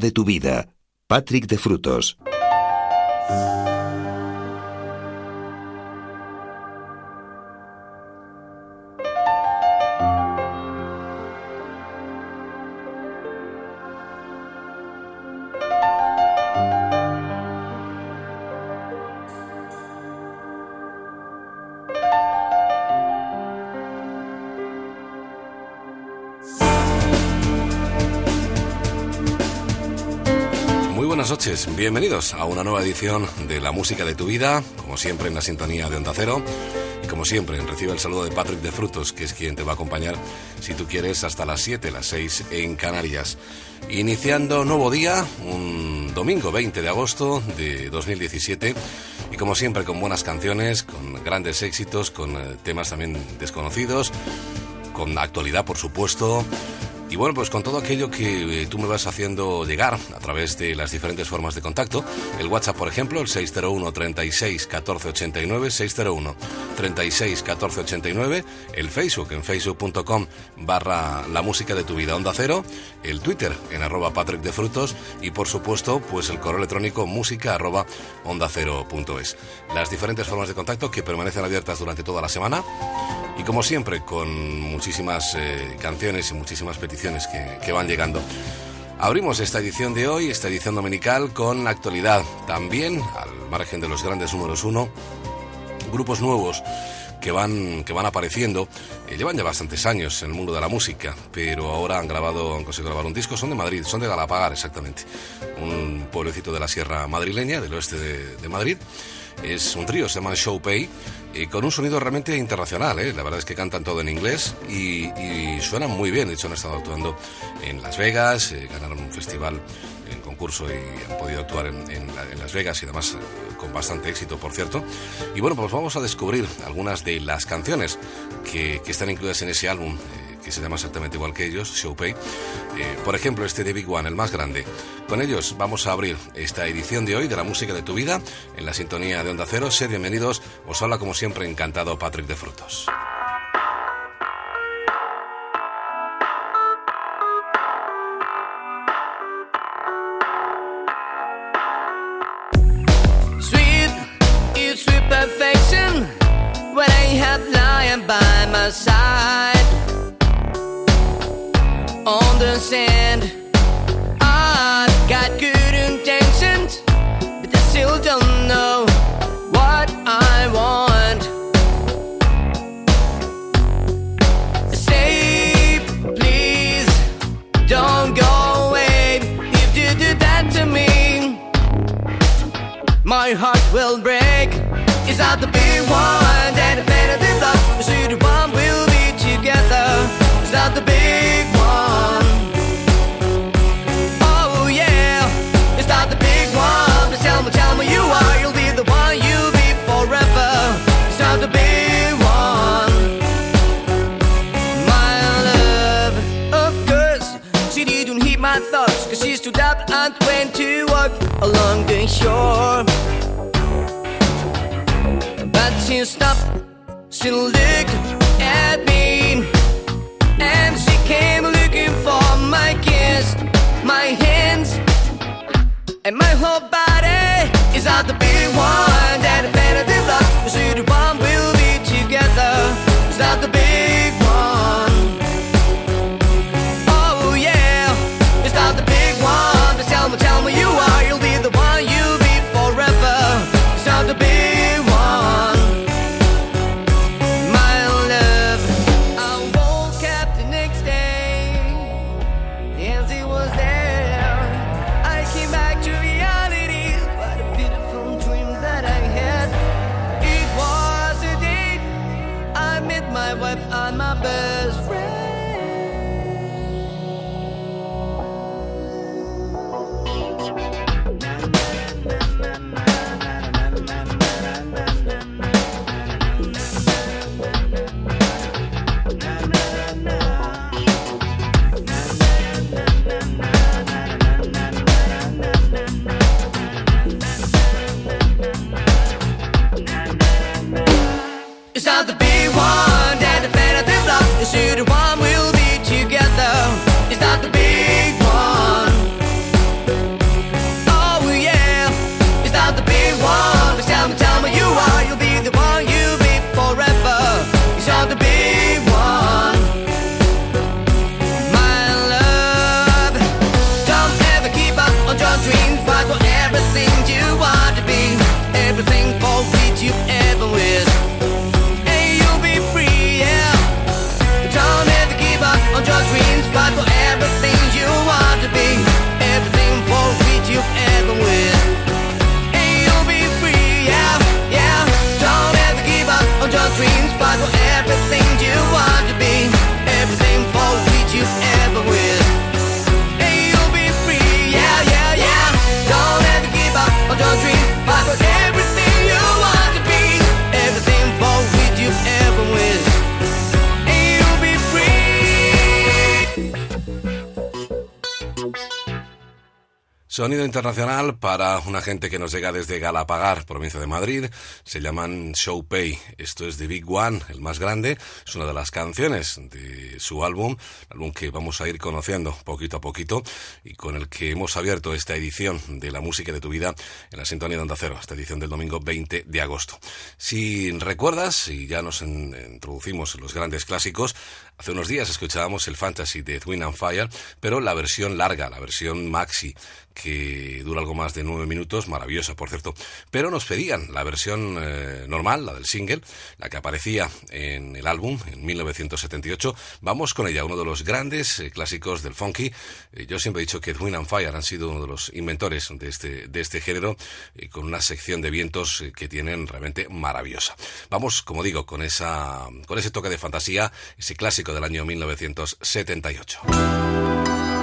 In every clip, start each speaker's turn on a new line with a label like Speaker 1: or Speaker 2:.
Speaker 1: de tu vida. Patrick de Frutos.
Speaker 2: Bienvenidos a una nueva edición de La Música de tu Vida, como siempre en la sintonía de Onda Cero. Y como siempre, recibe el saludo de Patrick de Frutos, que es quien te va a acompañar, si tú quieres, hasta las 7, las 6 en Canarias. Iniciando nuevo día, un domingo 20 de agosto de 2017, y como siempre con buenas canciones, con grandes éxitos, con eh, temas también desconocidos, con actualidad, por supuesto y bueno, pues con todo aquello que eh, tú me vas haciendo llegar a través de las diferentes formas de contacto, el WhatsApp, por ejemplo, el 601 36 14 89, 601 36 14 89, el Facebook en facebook.com barra la música de tu vida onda cero, el Twitter en arroba Patrick de Frutos y por supuesto, pues el correo electrónico música arroba onda cero punto es. Las diferentes formas de contacto que permanecen abiertas durante toda la semana y como siempre con muchísimas eh, canciones y muchísimas peticiones que, van llegando. Abrimos esta edición de hoy, esta edición dominical, con la actualidad. También, al margen de los grandes números uno, grupos nuevos que van, que van apareciendo. Eh, llevan ya bastantes años en el mundo de la música, pero ahora han grabado, han conseguido grabar un disco. Son de Madrid, son de Galapagar, exactamente. Un pueblecito de la sierra madrileña, del oeste de, de Madrid. Es un trío, se llama Showpay y con un sonido realmente internacional. ¿eh? La verdad es que cantan todo en inglés y, suenan muy bien. De hecho, han estado actuando en Las Vegas, eh, ganaron un festival en concurso y han podido actuar en, Las Vegas y además eh, con bastante éxito, por cierto. Y bueno, pues vamos a descubrir algunas de las canciones que, que están incluidas en ese álbum que se llama exactamente igual que ellos, Showpay. Eh, por ejemplo, este de Big One, el más grande. Con ellos vamos a abrir esta edición de hoy de la música de tu vida en la sintonía de Onda Cero. Sed bienvenidos. Os habla como siempre encantado Patrick de Frutos. Sand. I've got good intentions, but I still don't know what I want. Say, please, don't go away. If you do that to me, my heart will break. Is that the big one But she looked at me, and she came looking for my kiss, my hands, and my whole body is not the big one that a Sonido internacional para una gente que nos llega desde Galapagar, provincia de Madrid. Se llaman Showpay. Esto es The Big One, el más grande. Es una de las canciones de su álbum, álbum que vamos a ir conociendo poquito a poquito y con el que hemos abierto esta edición de la música de tu vida en la sintonía de Onda Cero, esta edición del domingo 20 de agosto. Si recuerdas, y ya nos introducimos en los grandes clásicos, hace unos días escuchábamos el Fantasy de Twin and Fire, pero la versión larga, la versión maxi, que dura algo más de nueve minutos, maravillosa por cierto, pero nos pedían la versión eh, normal, la del single, la que aparecía en el álbum en 1978. Vamos con ella, uno de los grandes eh, clásicos del funky. Eh, yo siempre he dicho que Twin and Fire han sido uno de los inventores de este, de este género, con una sección de vientos que tienen realmente maravillosa. Vamos, como digo, con, esa, con ese toque de fantasía, ese clásico del año 1978.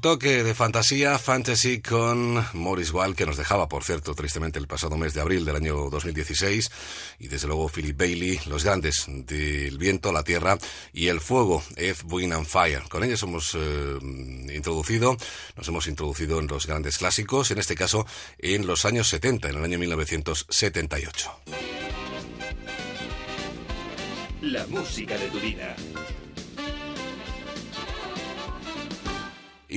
Speaker 2: Toque de fantasía, fantasy con Morris Wall, que nos dejaba, por cierto, tristemente el pasado mes de abril del año 2016, y desde luego Philip Bailey, los grandes del viento, la tierra y el fuego, Earth, Wind and Fire. Con ellos hemos eh, introducido, nos hemos introducido en los grandes clásicos, en este caso en los años 70, en el año 1978.
Speaker 1: la música de tu vida.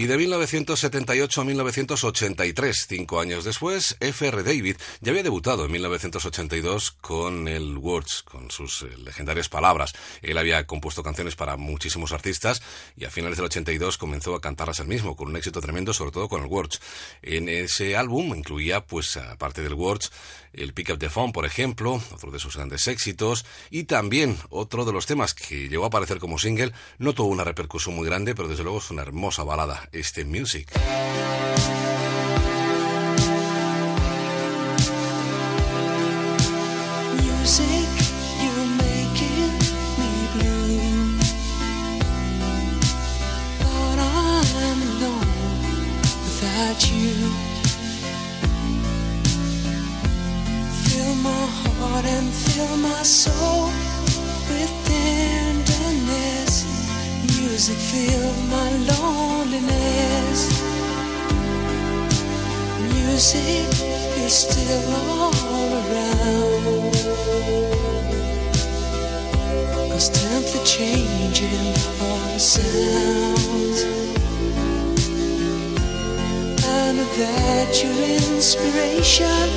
Speaker 3: Y de 1978 a 1983, cinco años después, F.R. David ya había debutado en 1982 con el Words, con sus eh, legendarias palabras. Él había compuesto canciones para muchísimos artistas y a finales del 82 comenzó a cantarlas él mismo, con un éxito tremendo, sobre todo con el Words. En ese álbum incluía, pues, aparte del Words, el Pick Up the Phone, por ejemplo, otro de sus grandes éxitos, y también otro de los temas que llegó a aparecer como single, no tuvo una repercusión muy grande, pero desde luego es una hermosa balada, este Music. Heart and fill my soul with tenderness. Music fill my loneliness. Music is still all around. Constantly changing all the sounds. Know that your inspiration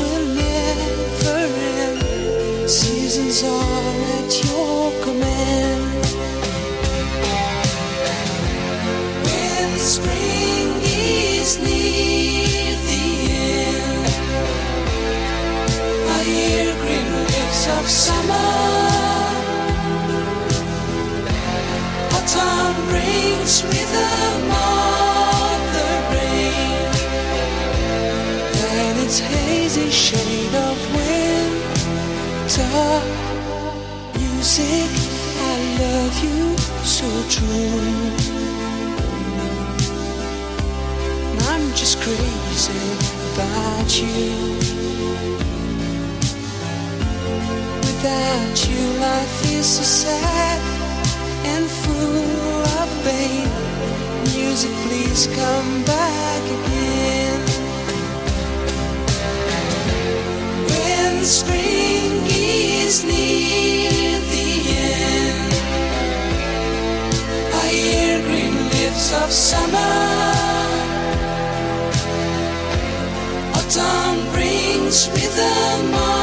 Speaker 3: will never end. Seasons are at your command. When spring is near the end, I hear green leaves of summer. Autumn brings rhythm its hazy shade of winter music. I love you so true. I'm just crazy about you. Without you, life is so sad and full of pain. Music, please come back again. Of summer. Autumn brings rhythm of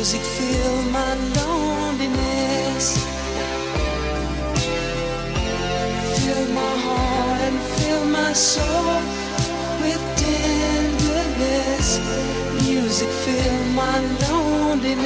Speaker 3: Music, fill my loneliness. Fill my heart and fill my soul with tenderness. Music, fill my loneliness.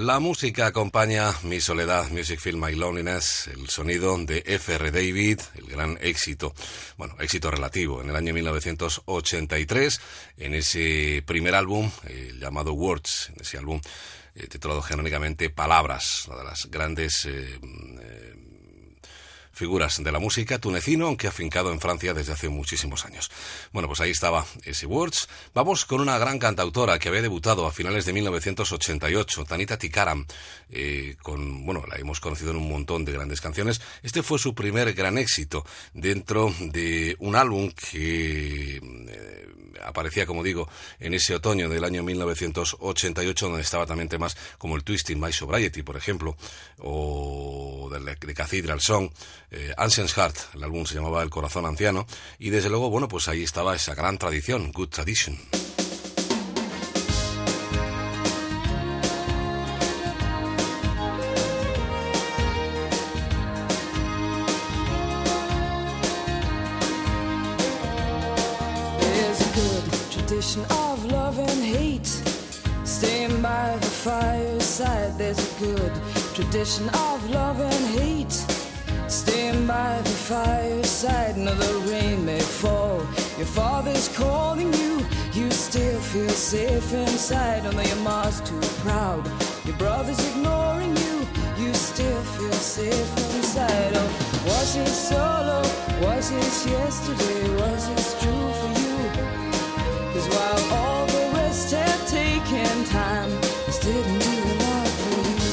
Speaker 3: La música acompaña mi soledad, Music Fill My Loneliness, el sonido de F.R. David, el gran éxito, bueno, éxito relativo, en el año 1983, en ese primer álbum eh, llamado Words, en ese álbum eh, titulado genéricamente Palabras, una de las grandes eh, figuras de la música tunecino, aunque afincado en Francia desde hace muchísimos años. Bueno, pues ahí estaba ese Words. Vamos con una gran cantautora que había debutado a finales de 1988, Tanita Tikaram, eh, con, bueno, la hemos conocido en un montón de grandes canciones. Este fue su primer gran éxito dentro de un álbum que eh, aparecía, como digo, en ese otoño del año 1988, donde estaba también temas como el Twisting My Sobriety, por ejemplo, o de, de Cathedral Song, eh, Ancient Heart, el álbum se llamaba El Corazón Anciano, y desde luego, bueno, pues ahí estaba esa gran tradición, Good Tradition.
Speaker 4: Tradition of love and hate. Staying by the fireside, there's a good tradition of love and hate. Stand by the fireside, no, the rain may fall. Your father's calling you, you still feel safe inside. Although your mom's too proud, your brother's ignoring you, you still feel safe inside. Oh, was it solo? Was it yesterday? Was it true while all the rest have taken time, this didn't do a for you.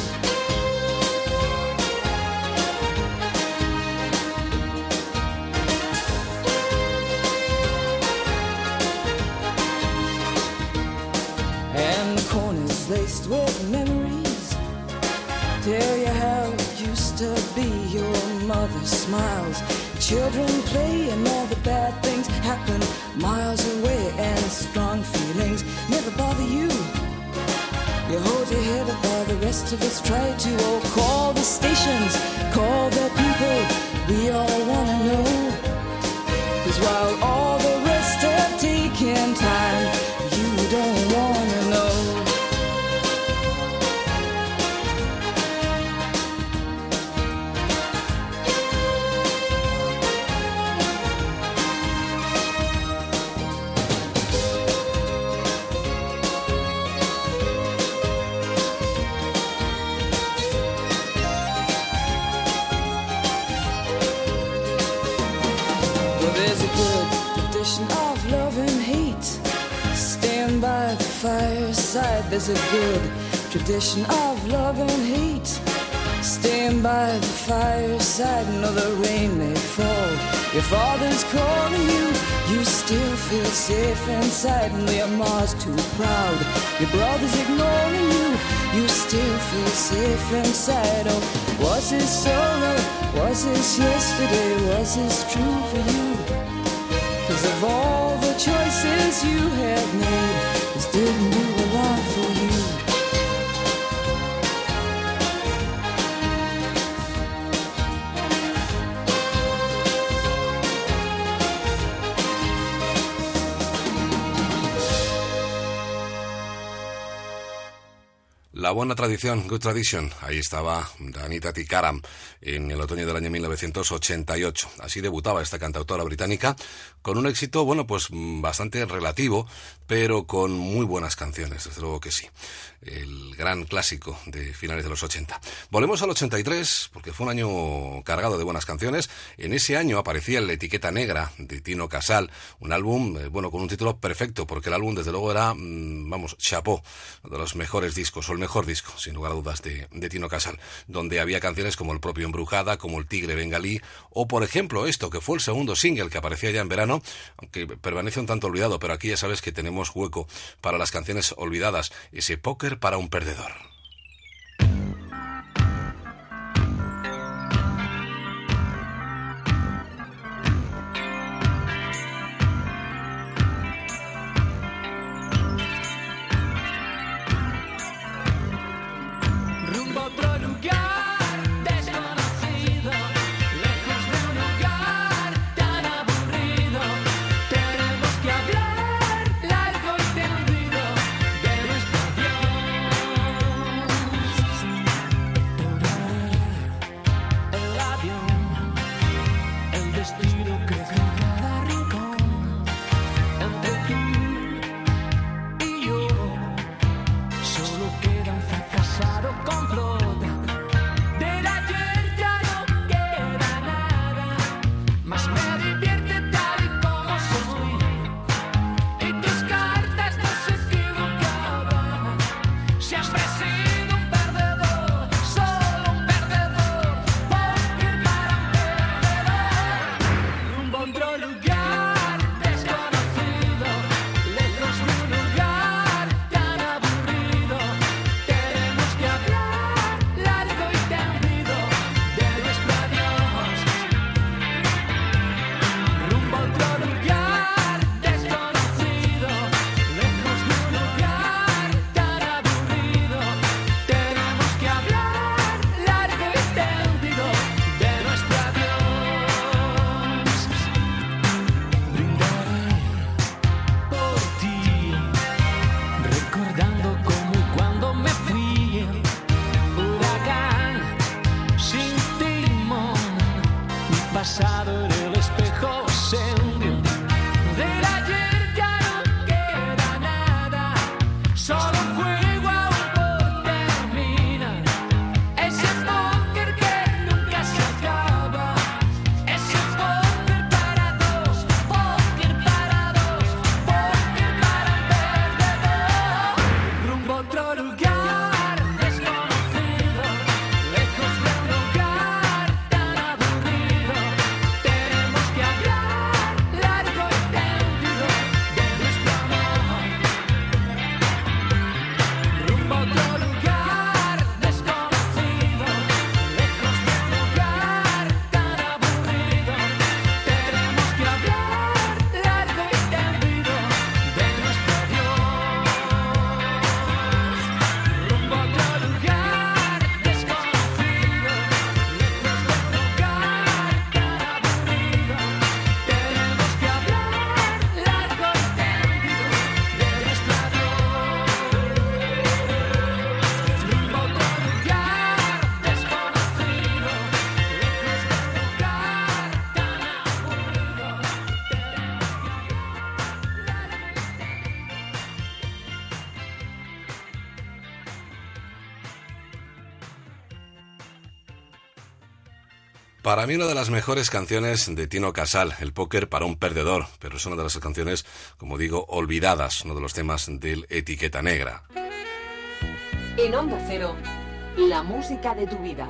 Speaker 4: And the corners laced with memories. Tell you how it used to be Your mother smiles. Children play and all the bad things happen miles away And strong feelings never bother you. You hold your head up while the rest of us try to Oh, call the stations, call the people We all wanna know. Cause while all fireside. There's a good tradition of love and hate. Stand by the fireside. No, the rain may fall. Your father's calling you. You still feel safe inside. And your mom's too proud. Your brother's ignoring you. You still feel safe inside. Oh, was this solo? Was this yesterday? Was this true for you? Cause of all the choices you have made,
Speaker 2: La buena tradición, Good Tradition. Ahí estaba Danita Tikaram en el otoño del año 1988. Así debutaba esta cantautora británica con un éxito, bueno, pues mm, bastante relativo, pero con muy buenas canciones, desde luego que sí. El gran clásico de finales de los 80. Volvemos al 83, porque fue un año cargado de buenas canciones. En ese año aparecía la etiqueta negra de Tino Casal, un álbum, eh, bueno, con un título perfecto, porque el álbum, desde luego, era, mm, vamos, chapó, de los mejores discos, o el mejor disco, sin lugar a dudas, de, de Tino Casal, donde había canciones como el propio Embrujada, como el Tigre Bengalí, o por ejemplo esto, que fue el segundo single que aparecía ya en verano, aunque permanece un tanto olvidado, pero aquí ya sabes que tenemos hueco para las canciones olvidadas, ese póker para un perdedor. Para mí una de las mejores canciones de Tino Casal, El póker para un perdedor, pero es una de las canciones, como digo, olvidadas, uno de los temas del Etiqueta Negra.
Speaker 5: En Onda Cero, la música de tu vida.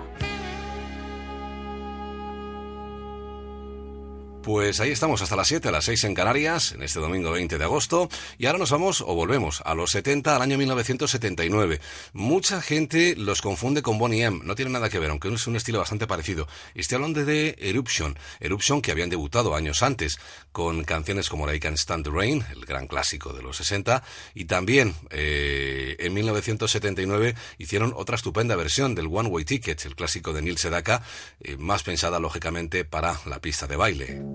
Speaker 2: Pues ahí estamos hasta las 7, a las 6 en Canarias, en este domingo 20 de agosto. Y ahora nos vamos o volvemos a los 70, al año 1979. Mucha gente los confunde con Bonnie M. No tiene nada que ver, aunque es un estilo bastante parecido. Estoy hablando de Eruption. Eruption que habían debutado años antes con canciones como I Can Stand the Rain, el gran clásico de los 60. Y también eh, en 1979 hicieron otra estupenda versión del One Way Ticket, el clásico de Neil Sedaka, eh, más pensada lógicamente para la pista de baile.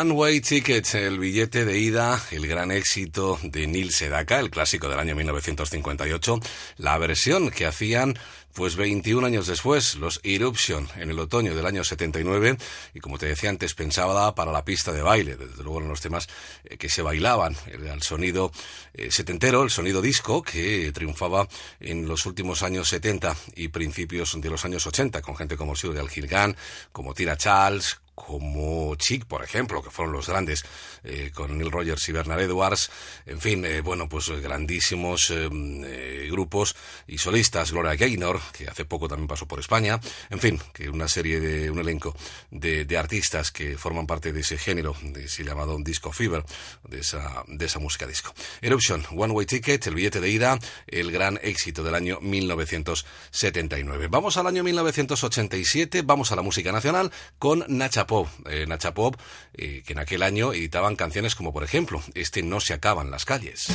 Speaker 6: One Way Ticket,
Speaker 2: el billete de ida, el gran éxito de Neil Sedaka, el clásico del año 1958, la versión que hacían pues 21 años después, los Eruption, en el otoño del año 79, y como te decía antes, pensaba para la pista de baile, desde luego en los temas eh, que se bailaban, el sonido eh, setentero, el sonido disco, que triunfaba en los últimos años 70 y principios de los años 80, con gente como Silvia Gilgan, como Tira Charles, Por ejemplo, que fueron los grandes, eh, con Neil Rogers y Bernard Edwards, en fin, eh, bueno, pues grandísimos eh, eh, grupos y solistas, Gloria Gaynor, que hace poco también pasó por España, en fin, que una serie de, un elenco de, de artistas que forman parte de ese género, de ese llamado disco fever, de esa, música disco. Eruption, One Way Ticket, el billete de ida, el gran éxito del año 1979. Vamos al año 1987, vamos a la música nacional con Nacha Pop. Eh, Nacha Pop, eh, que en aquel año editaban canciones como, por ejemplo, este No se acaban las calles.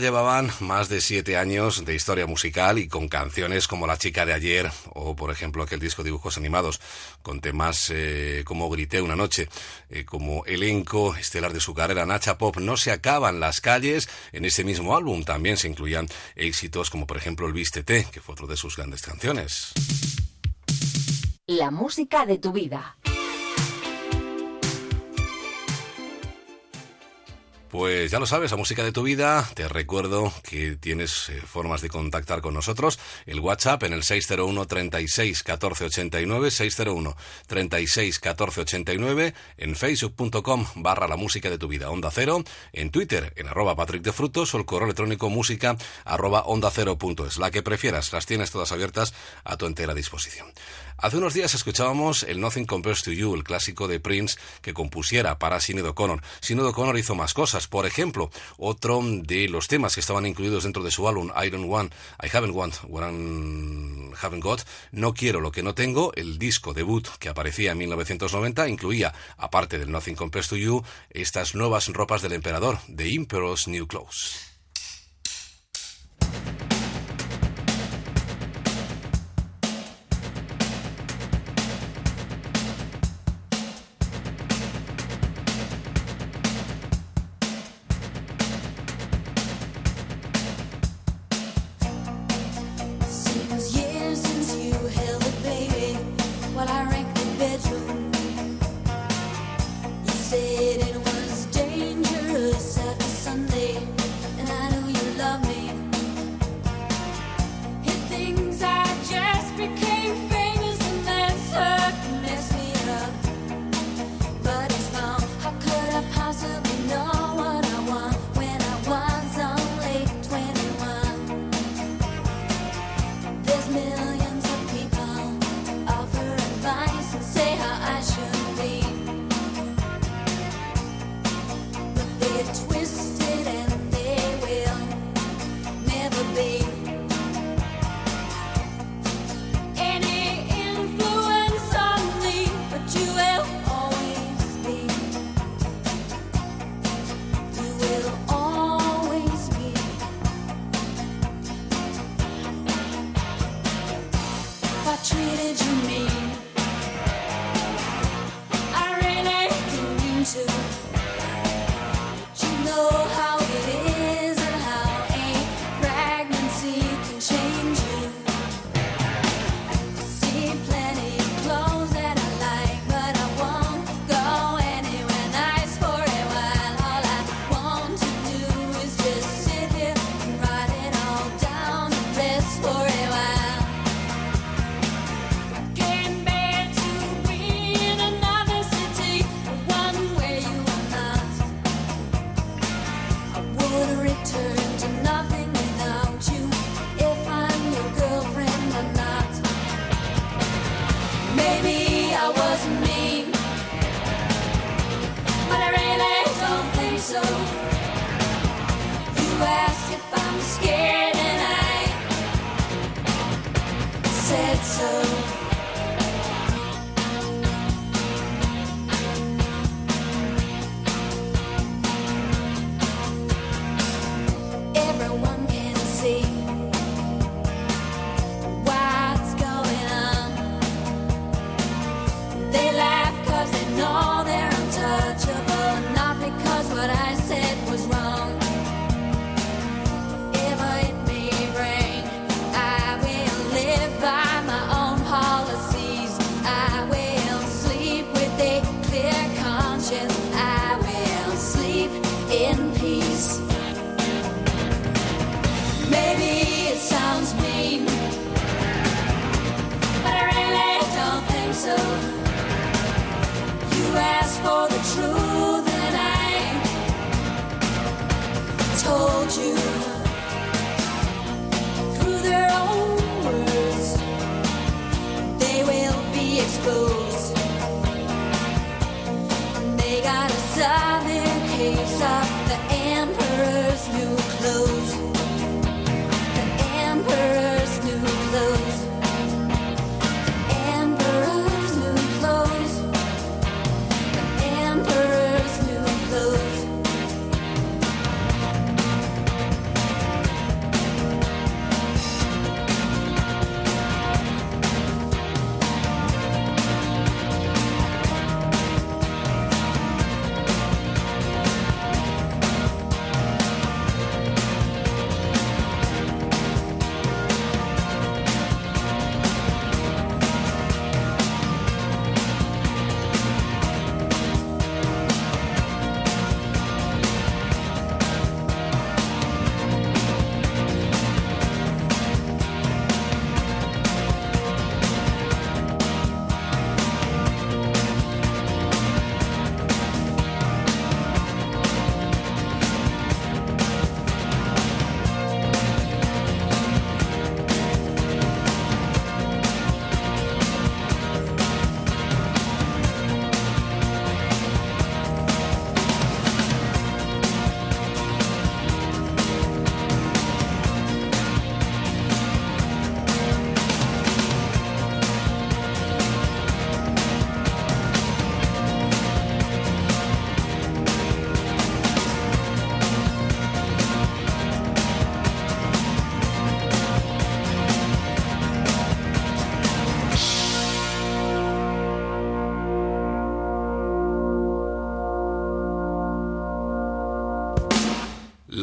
Speaker 2: Llevaban más de siete años de historia musical y con canciones como La chica de ayer o, por ejemplo, aquel disco dibujos animados con temas eh, como Grité una noche, eh, como elenco estelar de su carrera Nacha Pop. No se acaban las calles. En ese mismo álbum también se incluían éxitos como, por ejemplo, El Vístete, que fue otro de sus grandes canciones.
Speaker 5: La música de tu vida.
Speaker 7: Pues ya lo sabes, la música de tu vida. Te recuerdo que tienes eh, formas de contactar con nosotros. El WhatsApp en el 601 36 14 89, 601 36 14 89, en facebook.com barra la música de tu vida, onda cero, en Twitter en arroba Patrick de Frutos o el correo electrónico música arroba onda cero punto es. La que prefieras, las tienes todas abiertas a tu entera disposición. Hace unos días escuchábamos el Nothing Compares to You, el clásico de Prince que compusiera para Sinead O'Connor. Sinead O'Connor hizo más cosas. Por ejemplo, otro de los temas que estaban incluidos dentro de su álbum Iron One, I Haven't Want, What I Haven't Got, No Quiero Lo Que No Tengo, el disco debut que aparecía en 1990, incluía, aparte del Nothing Compares to You, estas nuevas ropas del emperador, The Emperor's New Clothes.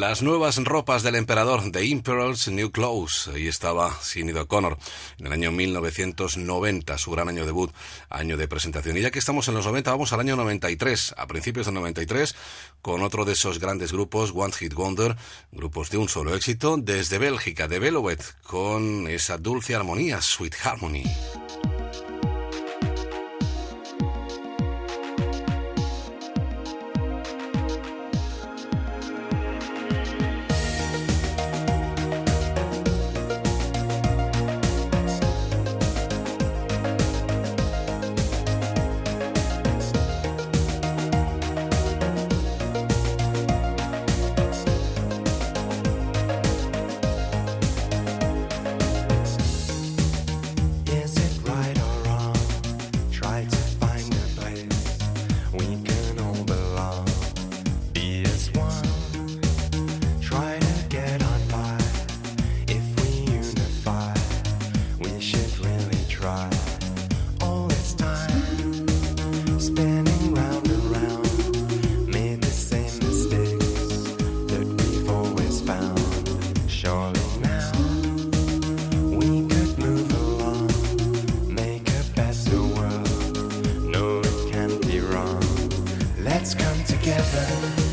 Speaker 2: Las nuevas ropas del emperador, The Imperials New Clothes. Ahí estaba Sinead O'Connor en el año 1990, su gran año debut, año de presentación. Y ya que estamos en los 90, vamos al año 93, a principios del 93, con otro de esos grandes grupos, One Hit Wonder, grupos de un solo éxito, desde Bélgica, de Belovet, con esa dulce armonía, Sweet Harmony.
Speaker 8: better.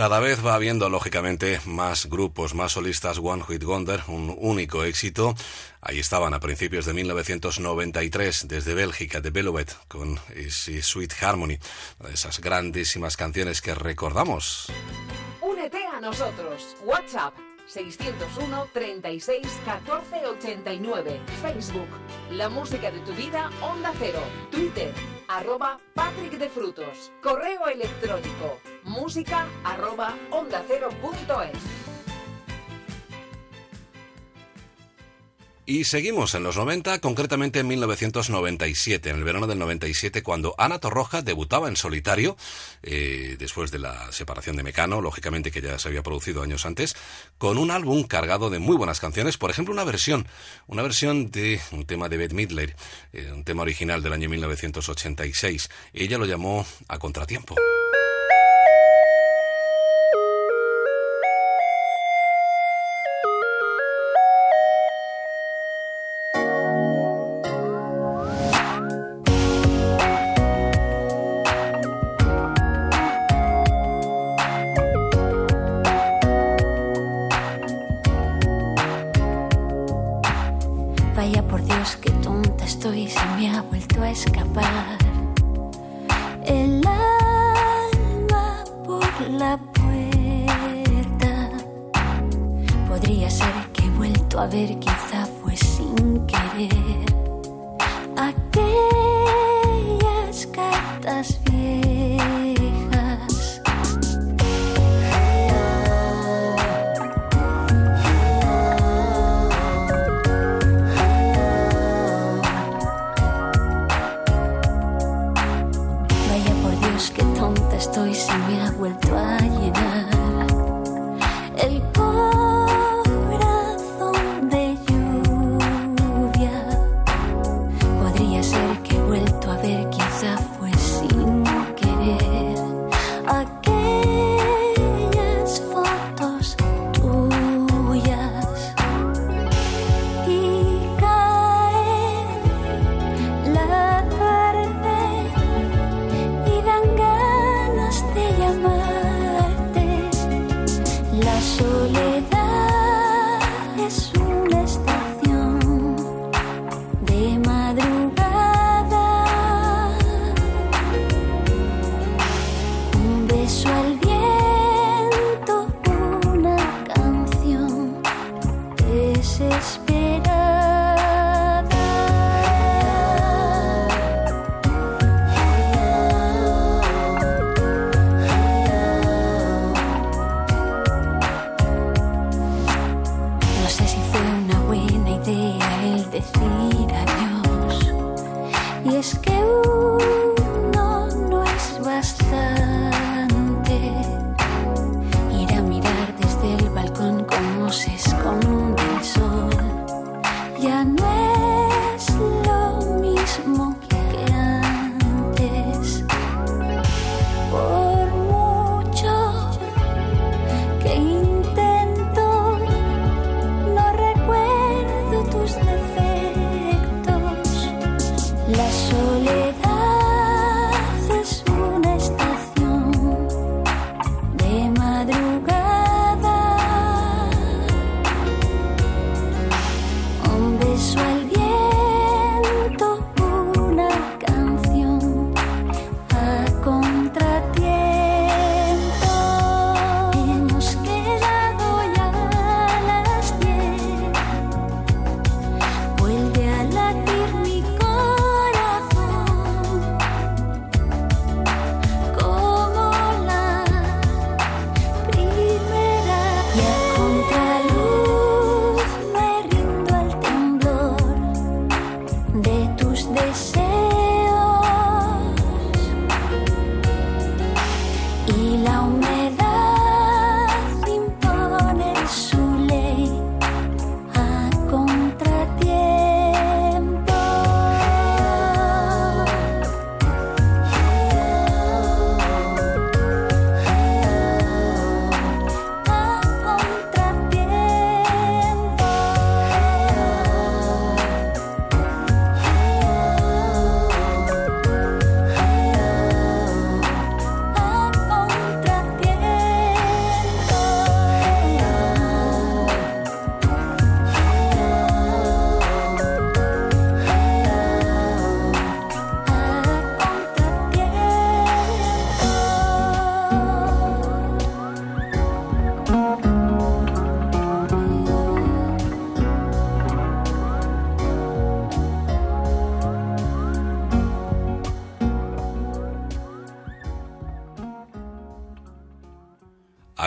Speaker 9: Cada vez va habiendo, lógicamente, más grupos, más solistas One Hit Wonder, un único éxito. Ahí estaban a principios de 1993, desde Bélgica, de Belovet, con Sweet Harmony, esas grandísimas canciones que recordamos.
Speaker 5: Únete a nosotros. WhatsApp 601 36 14 89. Facebook La música de tu vida Onda Cero. Twitter arroba Patrick de Frutos. Correo electrónico música arroba.
Speaker 9: Y seguimos en los 90, concretamente en 1997, en el verano del 97, cuando Ana Torroja debutaba en solitario, eh, después de la separación de Mecano, lógicamente que ya se había producido años antes, con un álbum cargado de muy buenas canciones, por ejemplo, una versión, una versión de un tema de Bette Midler, eh, un tema original del año 1986. Ella lo llamó A Contratiempo.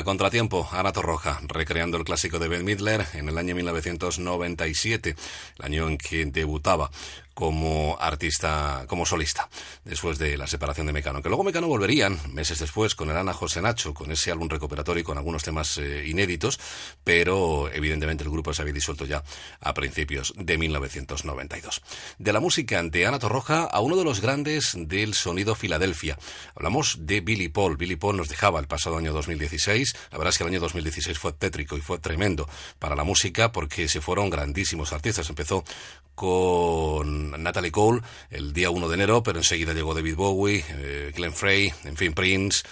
Speaker 2: Contratiempo, Ana Torroja, recreando el clásico de Ben Midler en el año 1997, el año en que debutaba como artista, como solista, después de la separación de Mecano. Que luego Mecano volverían, meses después, con el Ana José Nacho, con ese álbum recuperatorio y con algunos temas eh, inéditos, pero evidentemente el grupo se había disuelto ya principios de 1992. De la música de Ana Torroja a uno de los grandes del sonido Filadelfia. Hablamos de Billy Paul. Billy Paul nos dejaba el pasado año 2016. La verdad es que el año 2016 fue tétrico y fue tremendo para la música porque se fueron grandísimos artistas. Empezó con Natalie Cole el día 1 de enero, pero enseguida llegó David Bowie, eh, Glenn Frey, en fin, Prince.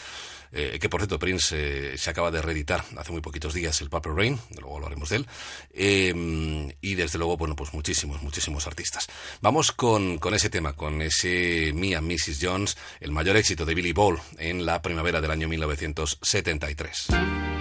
Speaker 2: Eh, que por cierto, Prince eh, se acaba de reeditar hace muy poquitos días el Purple Rain, luego hablaremos de él. Eh, y desde luego, bueno, pues muchísimos, muchísimos artistas. Vamos con, con ese tema, con ese Mia Mrs. Jones, el mayor éxito de Billy Ball en la primavera del año 1973.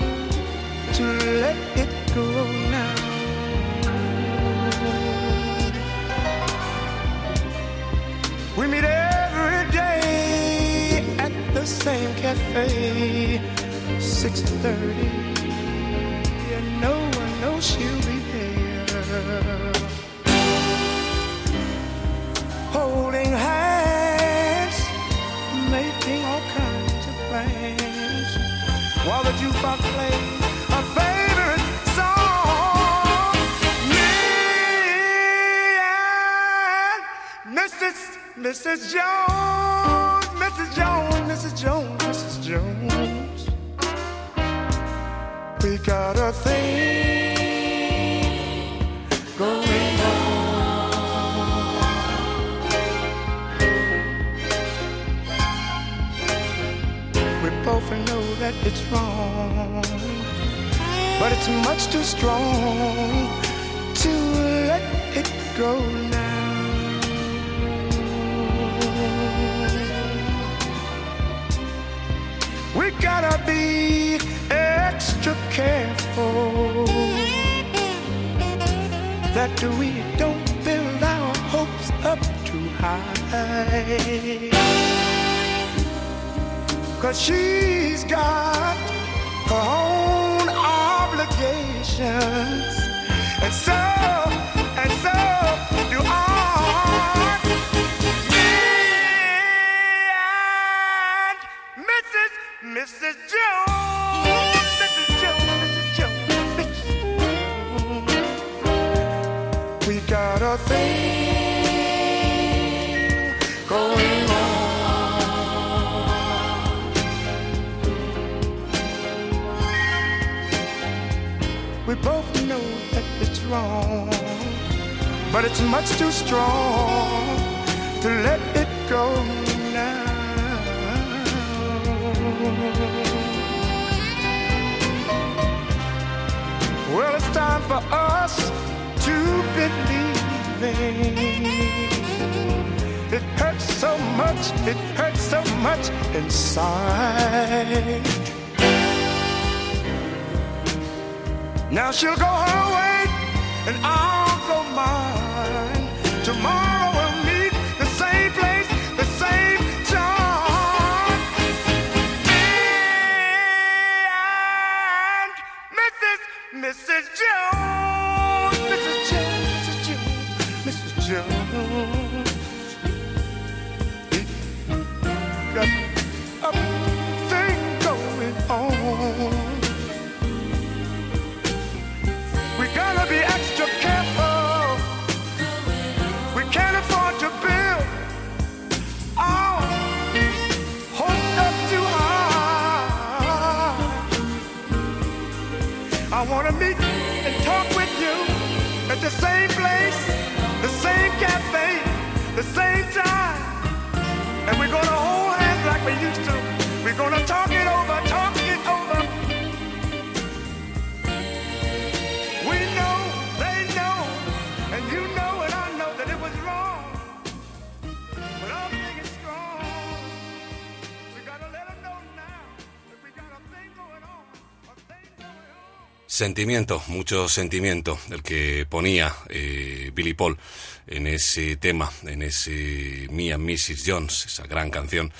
Speaker 2: Sentimiento, mucho sentimiento, el que ponía eh, Billy Paul en ese tema, en ese and Mrs. Jones, esa gran canción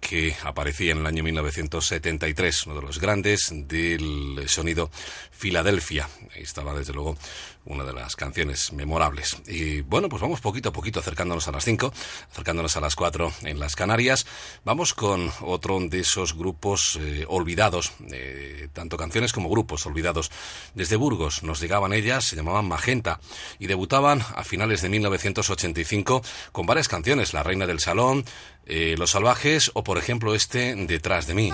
Speaker 2: que aparecía en el año 1973, uno de los grandes del sonido Filadelfia. Ahí estaba, desde luego, una de las canciones memorables. Y bueno, pues vamos poquito a poquito acercándonos a las 5, acercándonos a las 4 en las Canarias. Vamos con otro de esos grupos eh, olvidados, eh, tanto canciones como grupos olvidados. Desde Burgos nos llegaban ellas, se llamaban Magenta, y debutaban a finales de 1985 con varias canciones, La Reina del Salón, eh, Los Salvajes o por ejemplo este Detrás de mí.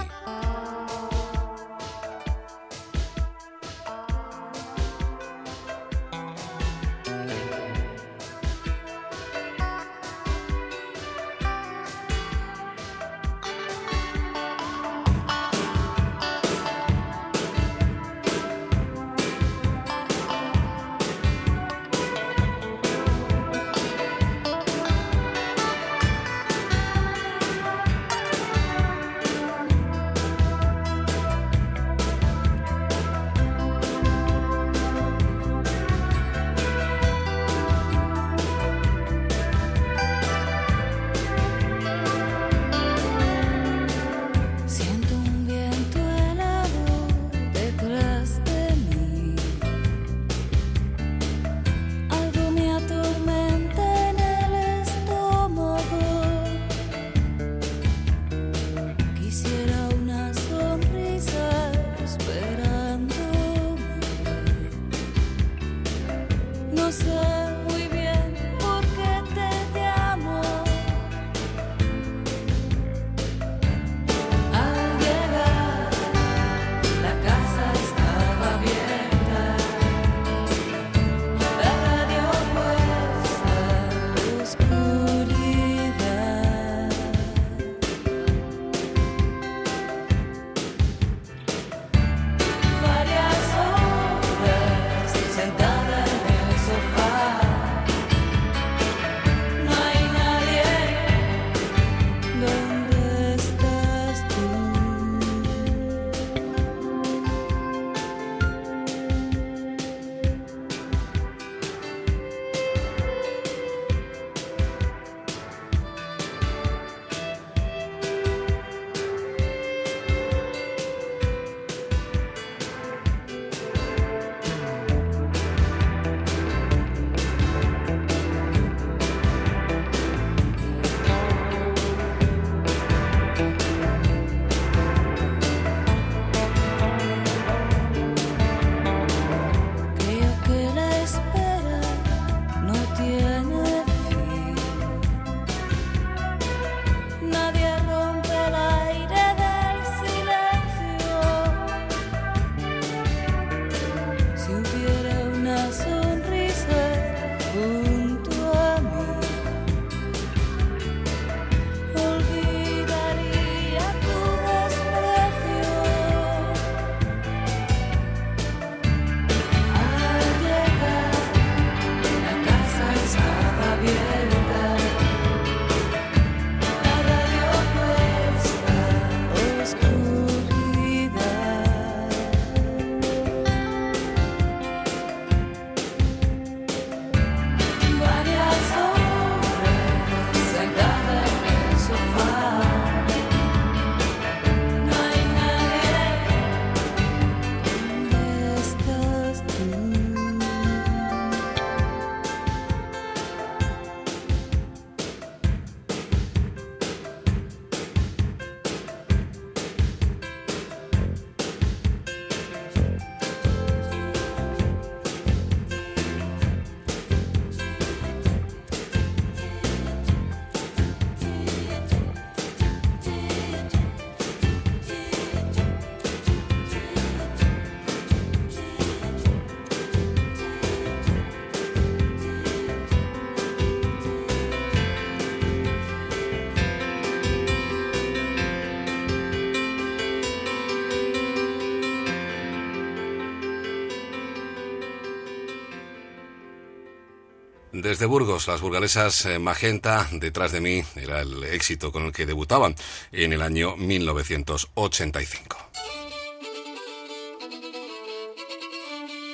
Speaker 2: Desde Burgos, las burgalesas eh, Magenta, detrás de mí, era el éxito con el que debutaban en el año 1985.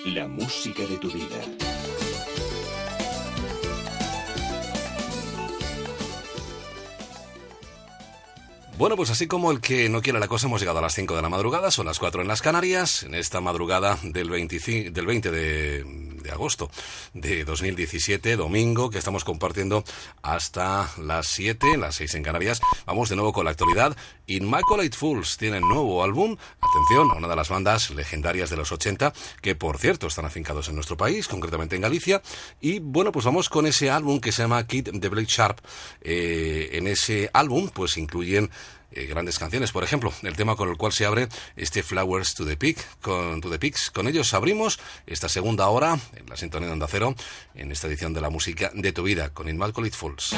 Speaker 1: La música de tu vida.
Speaker 2: Bueno, pues así como el que no quiere la cosa, hemos llegado a las 5 de la madrugada, son las 4 en las Canarias, en esta madrugada del, 25 del 20 de, de agosto de 2017, domingo, que estamos compartiendo hasta las 7, las 6 en Canarias. Vamos de nuevo con la actualidad. Immaculate Fools tiene nuevo álbum, atención, a una de las bandas legendarias de los 80, que por cierto están afincados en nuestro país, concretamente en Galicia. Y bueno, pues vamos con ese álbum que se llama Kid the Blade Sharp. Eh, en ese álbum, pues incluyen eh, grandes canciones. Por ejemplo, el tema con el cual se abre este Flowers to the Peak, con, to the Peaks. Con ellos abrimos esta segunda hora en la sintonía de Onda Cero, en esta edición de la música de tu vida, con Immaculate Fools.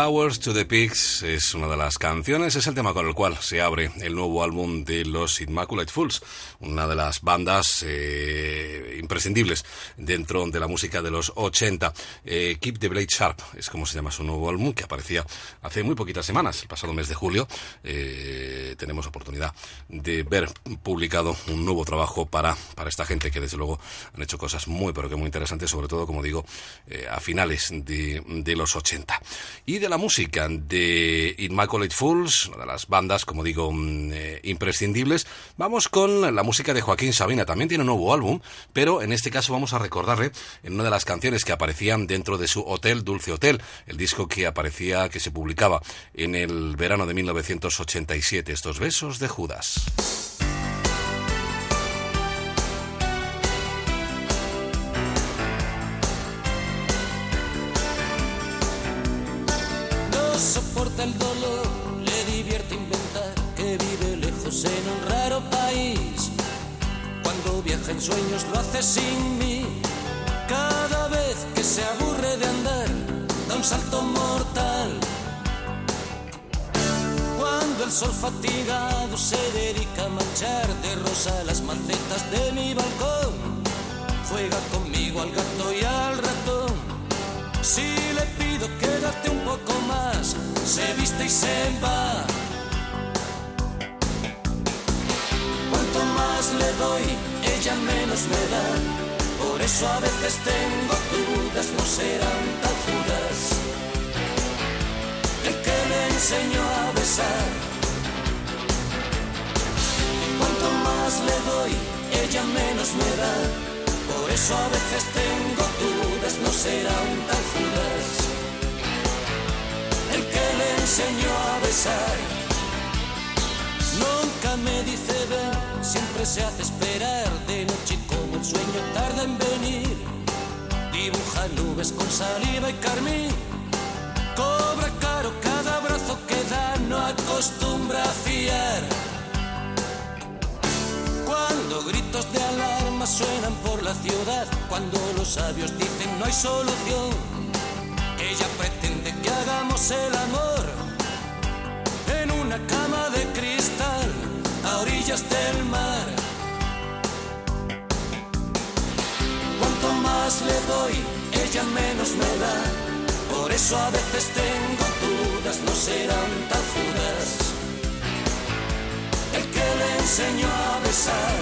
Speaker 6: Flowers to the Pigs
Speaker 2: es una de las canciones, es el tema con el cual se abre el nuevo álbum de los Immaculate Fools, una de las bandas eh, imprescindibles dentro de la música de los 80. Eh, Keep the Blade Sharp es como se llama su nuevo álbum que aparecía hace muy poquitas semanas, el pasado mes de julio. Eh, tenemos oportunidad de ver publicado un nuevo trabajo para, para esta gente que desde luego han hecho cosas muy pero que muy interesantes, sobre todo como digo, a finales de, de los 80 y de la música de Immaculate Fools, una de las bandas, como digo, mm, eh, imprescindibles. Vamos con la música de Joaquín Sabina. También tiene un nuevo álbum, pero en este caso vamos a recordarle en una de las canciones que aparecían dentro de su Hotel Dulce Hotel, el disco que aparecía, que se publicaba en el verano de 1987. Estos besos de Judas.
Speaker 10: Cuando viaja en sueños lo hace sin mí. Cada vez que se aburre de andar, da un salto mortal. Cuando el sol fatigado se dedica a manchar de rosa las macetas de mi balcón, juega conmigo al gato y al ratón. Si le pido quédate un poco más, se viste y se va. Cuanto más le doy, ella menos me da. Por eso a veces tengo dudas, no serán tan judas. El que me enseñó a besar. Cuanto más le doy, ella menos me da. Por eso a veces tengo dudas, no serán tan judas. El que le enseñó a besar. Nunca me dice ven, siempre se hace esperar de noche como el sueño tarda en venir. Dibuja nubes con saliva y carmín. Cobra caro cada abrazo que da, no acostumbra a fiar. Cuando gritos de alarma suenan por la ciudad, cuando los sabios dicen no hay solución, ella pretende que hagamos el amor una cama de cristal a orillas del mar. Cuanto más le doy, ella menos me da. Por eso a veces tengo dudas, no serán tan judas. El que le enseñó a besar.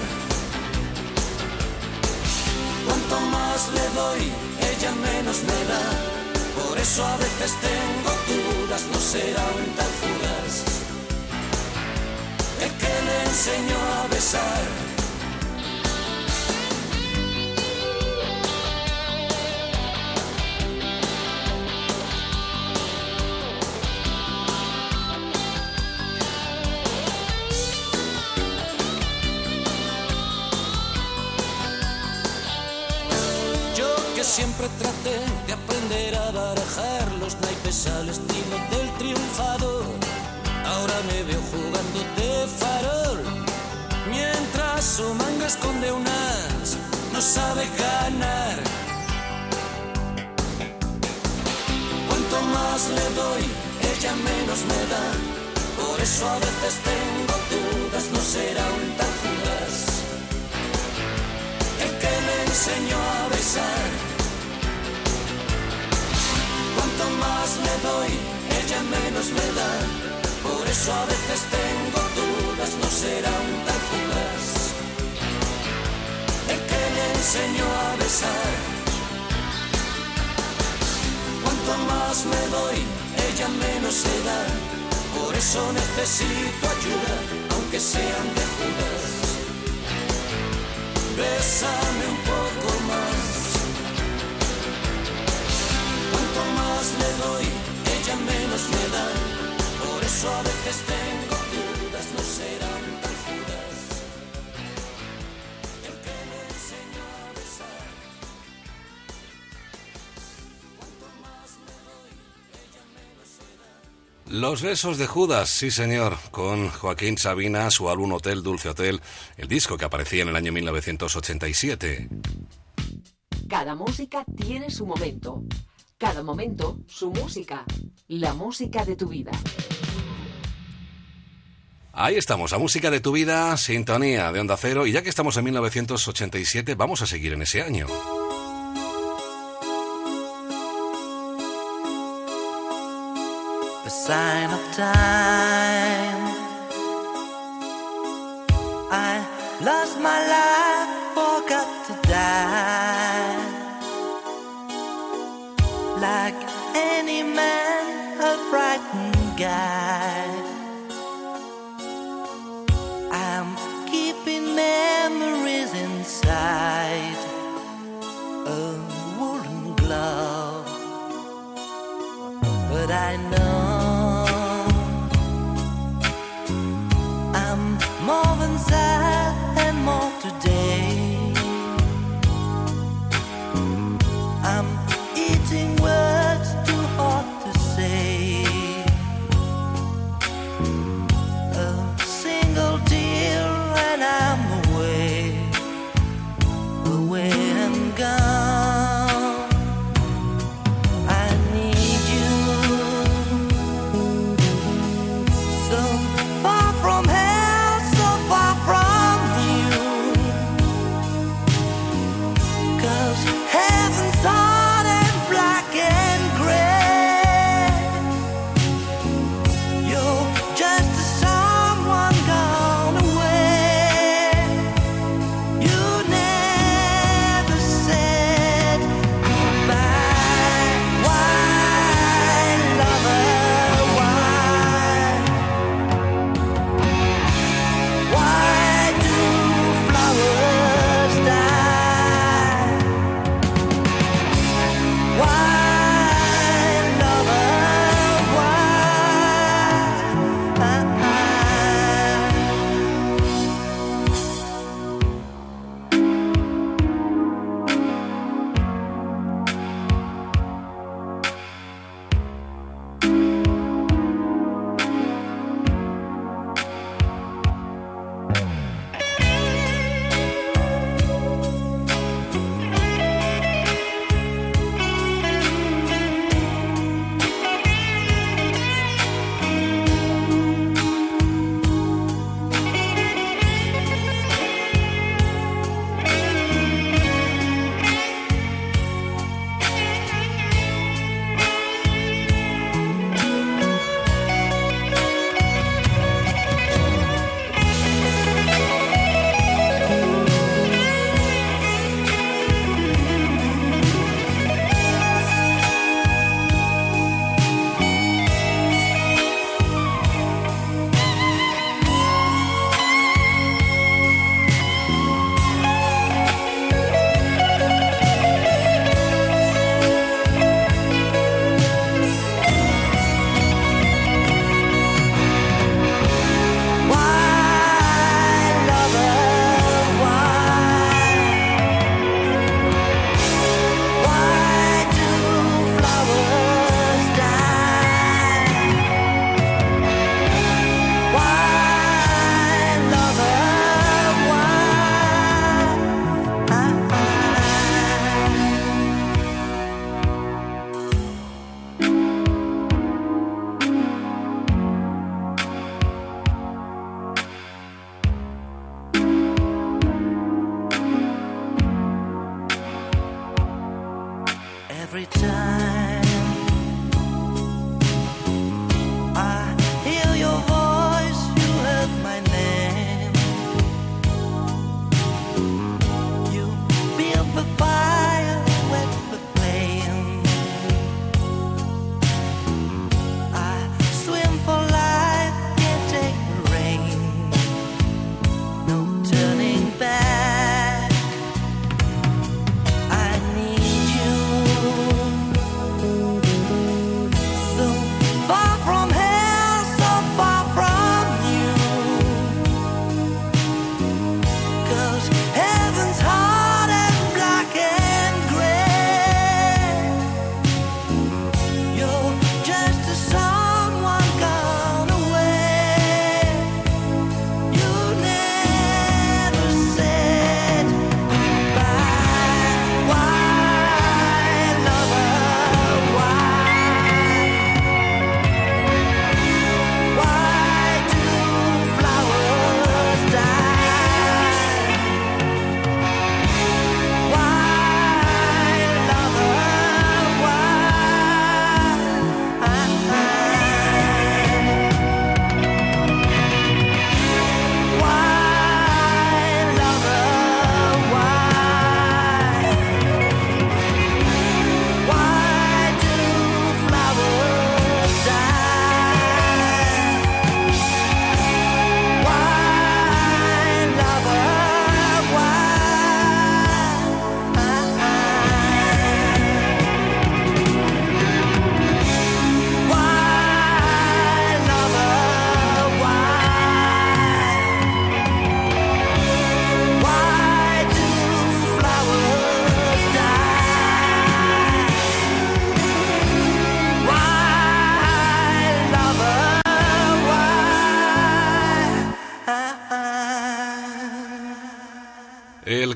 Speaker 10: Cuanto más le doy, ella menos me da. Por eso a veces tengo dudas, no serán tan judas. El que le enseñó a besar. Yo que siempre traté de aprender a barajar los naipes al estilo del triunfador. Ahora me veo jugando de farol. Mientras su manga esconde un as, no sabe ganar. Cuanto más le doy, ella menos me da. Por eso a veces tengo dudas, no serán tan judas el que me enseñó a besar. Cuanto más le doy, ella menos me da. Por eso a veces tengo dudas, no serán tan judas. El que me enseñó a besar. Cuanto más me doy, ella menos se da. Por eso necesito ayuda, aunque sean de judas. Bésame un poco más. Cuanto más le doy, ella menos me da. Por eso a
Speaker 2: Los besos de Judas, sí señor, con Joaquín Sabina, su álbum Hotel Dulce Hotel, el disco que aparecía en el año 1987.
Speaker 5: Cada música tiene su momento. Cada momento, su música. La música de tu vida.
Speaker 2: Ahí estamos, la música de tu vida, sintonía de Onda Cero, y ya que estamos en 1987, vamos a seguir en ese año.
Speaker 11: A sign of time. I lost my life, forgot to die. Like any man, a frightened guy. I'm keeping memories inside a woolen glove. But I know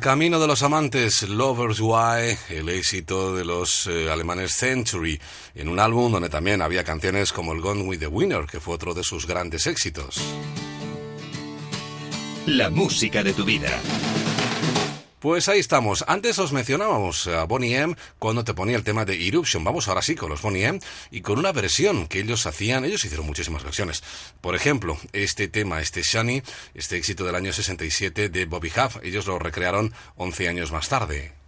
Speaker 2: camino de los amantes, Lovers Why, el éxito de los eh, alemanes Century, en un álbum donde también había canciones como el Gone with the Winner, que fue otro de sus grandes éxitos.
Speaker 1: La música de tu vida.
Speaker 2: Pues ahí estamos. Antes os mencionábamos a Bonnie M cuando te ponía el tema de Eruption. Vamos ahora sí con los Bonnie M y con una versión que ellos hacían. Ellos hicieron muchísimas versiones. Por ejemplo, este tema, este Shani, este éxito del año 67 de Bobby Huff. Ellos lo recrearon 11 años más tarde.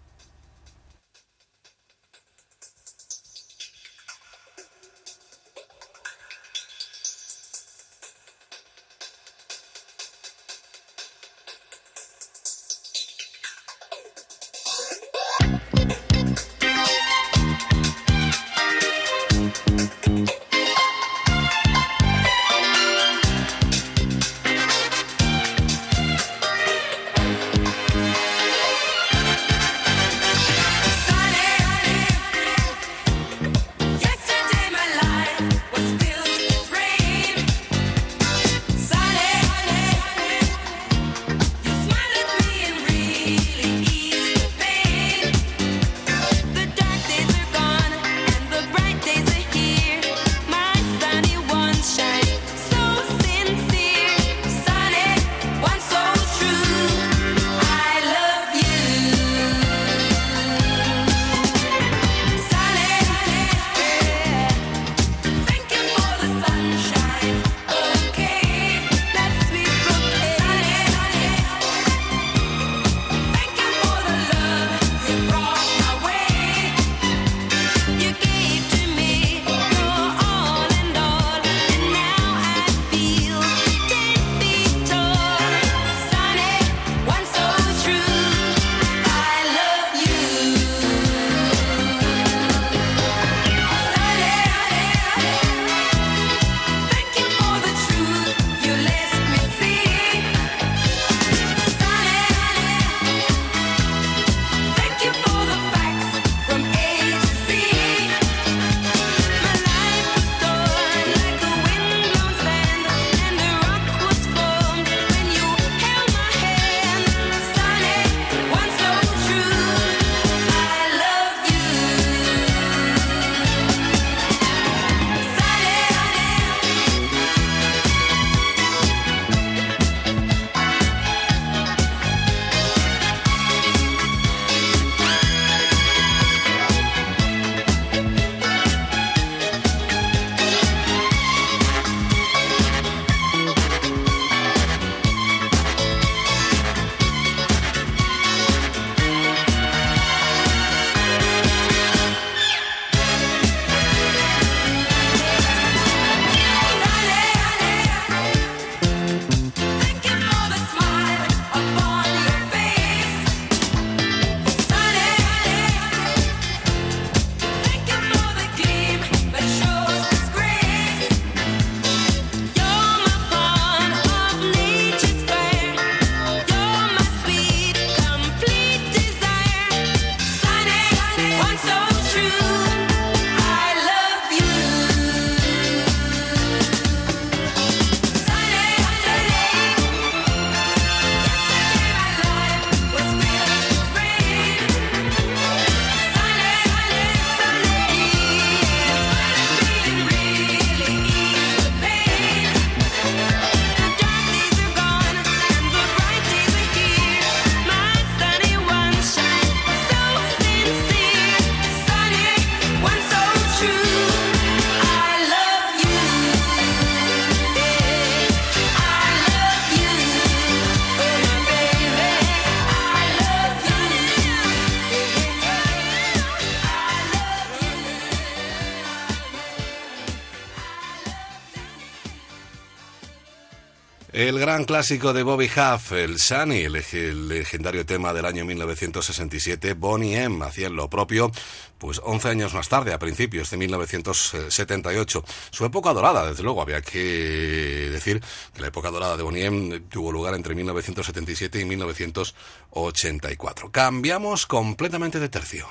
Speaker 12: Gran clásico de Bobby Huff, el Sunny, el, leg- el legendario tema del año 1967, Bonnie M hacían lo propio, pues 11 años más tarde, a principios de 1978. Su época dorada, desde luego, había que decir que la época dorada de Bonnie M tuvo lugar entre 1977 y 1984. Cambiamos completamente de tercio.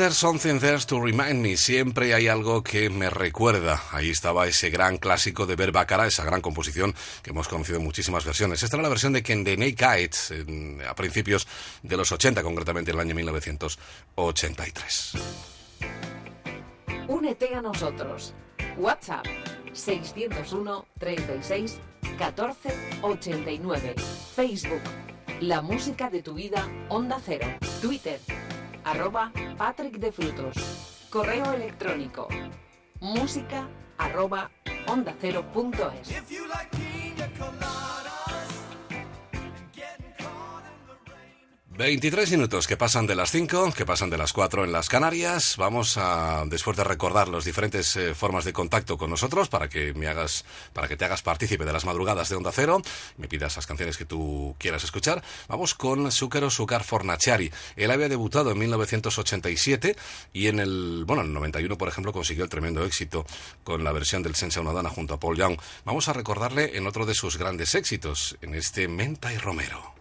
Speaker 2: There something there to remind me?
Speaker 12: Siempre hay algo que me recuerda. Ahí estaba ese gran clásico de Ver Baccarat, esa gran composición que hemos conocido en muchísimas versiones. Esta era la versión de Ken Deney Kites a principios de los 80, concretamente en el año 1983.
Speaker 5: Únete a nosotros. WhatsApp 601 36 14 89. Facebook La música de tu vida Onda Cero. Twitter arroba Patrick de Frutos. Correo electrónico música arroba onda cero punto es.
Speaker 2: 23 minutos que pasan de las 5, que pasan de las 4 en las Canarias. Vamos a, después de recordar las diferentes eh, formas de contacto con nosotros para que me hagas, para que te hagas partícipe de las madrugadas de Onda Cero, me pidas las canciones que tú quieras escuchar. Vamos con Zucchero Sugar Fornaciari. Él había debutado en 1987 y en el, bueno, en el 91, por ejemplo, consiguió el tremendo éxito con la versión del Senza Una Donna junto a Paul Young. Vamos a recordarle en otro de sus grandes éxitos, en este Menta y Romero.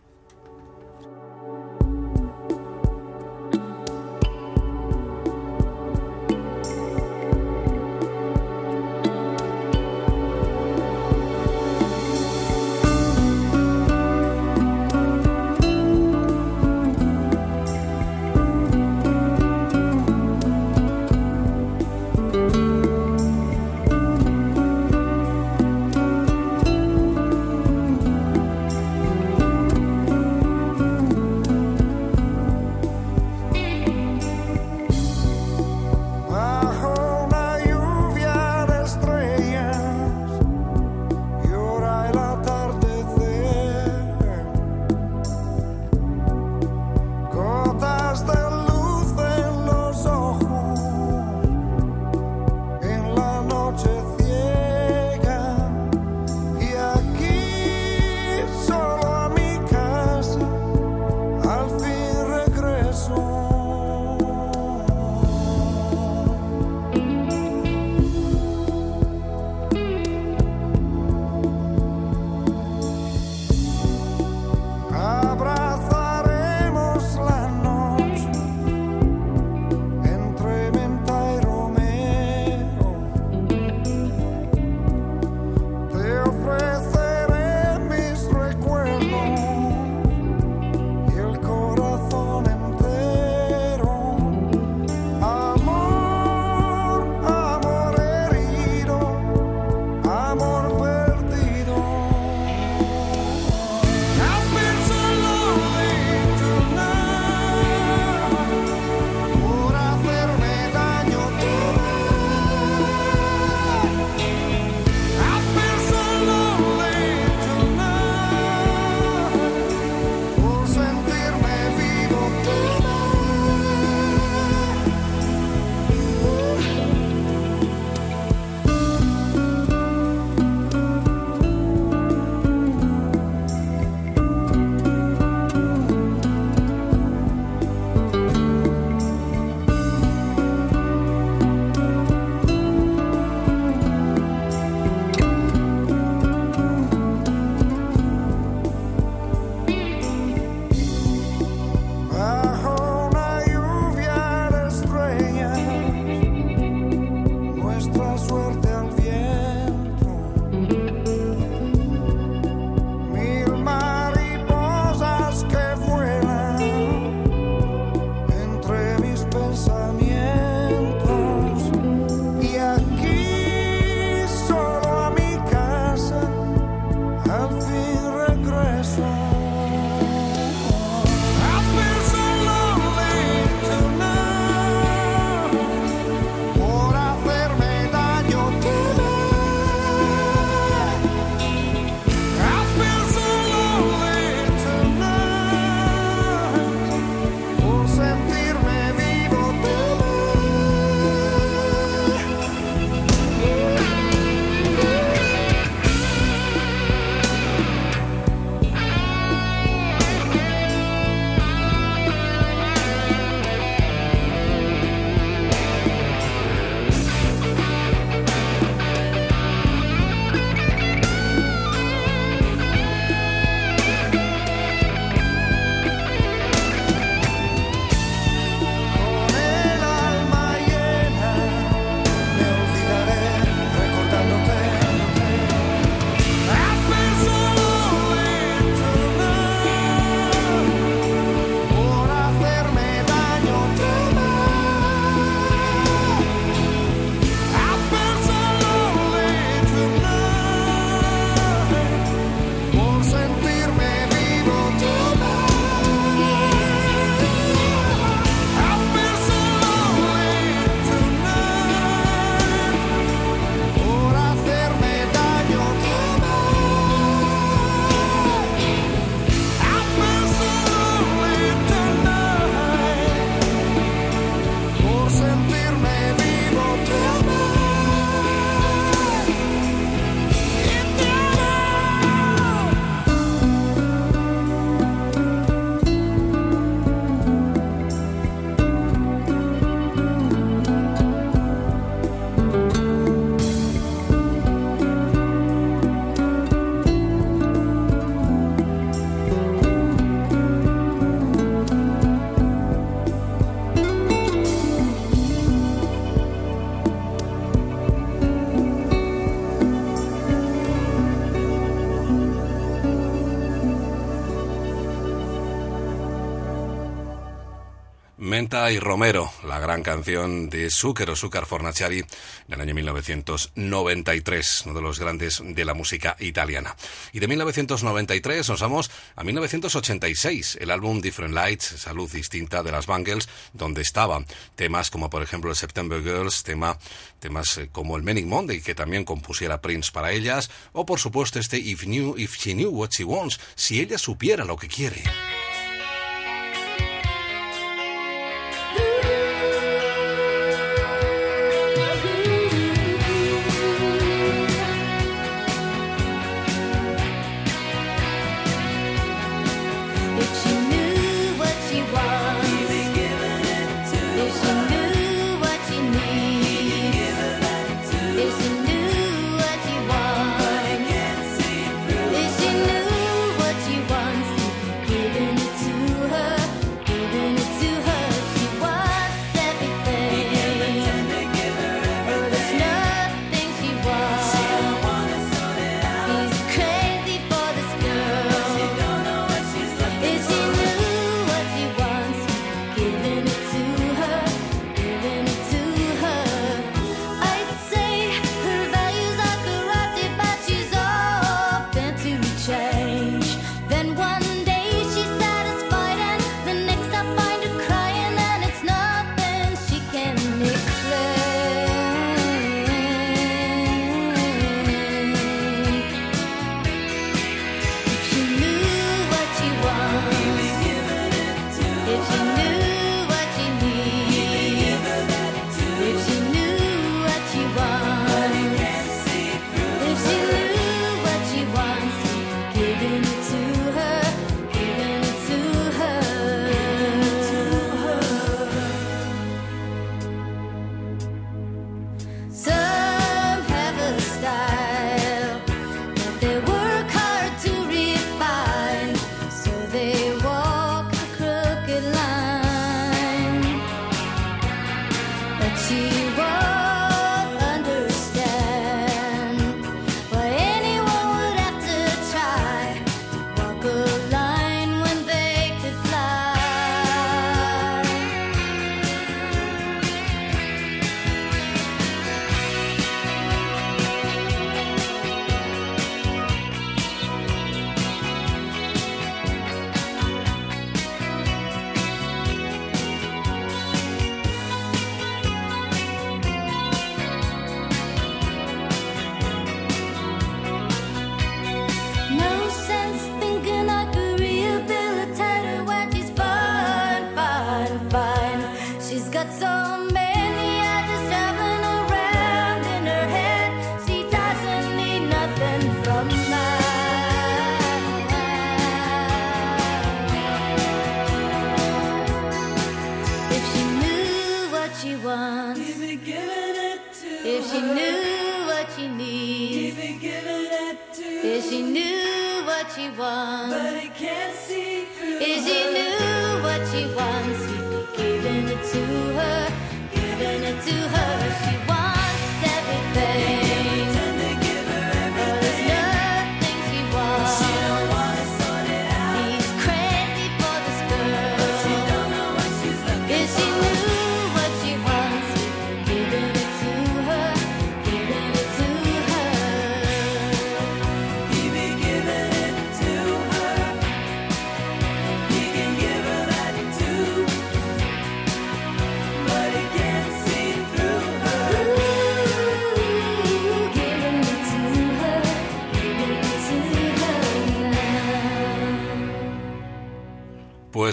Speaker 7: Y Romero, la gran canción de Zucchero, Zuccar Fornaciari, del año 1993, uno de los grandes de la música italiana. Y de 1993 nos vamos a 1986, el álbum Different Lights, esa luz distinta de las Bangles, donde estaban temas como por ejemplo el September Girls, tema, temas eh, como el Manic Monday, que también compusiera Prince para ellas, o por supuesto este If, knew, If She Knew What She Wants, si ella supiera lo que quiere.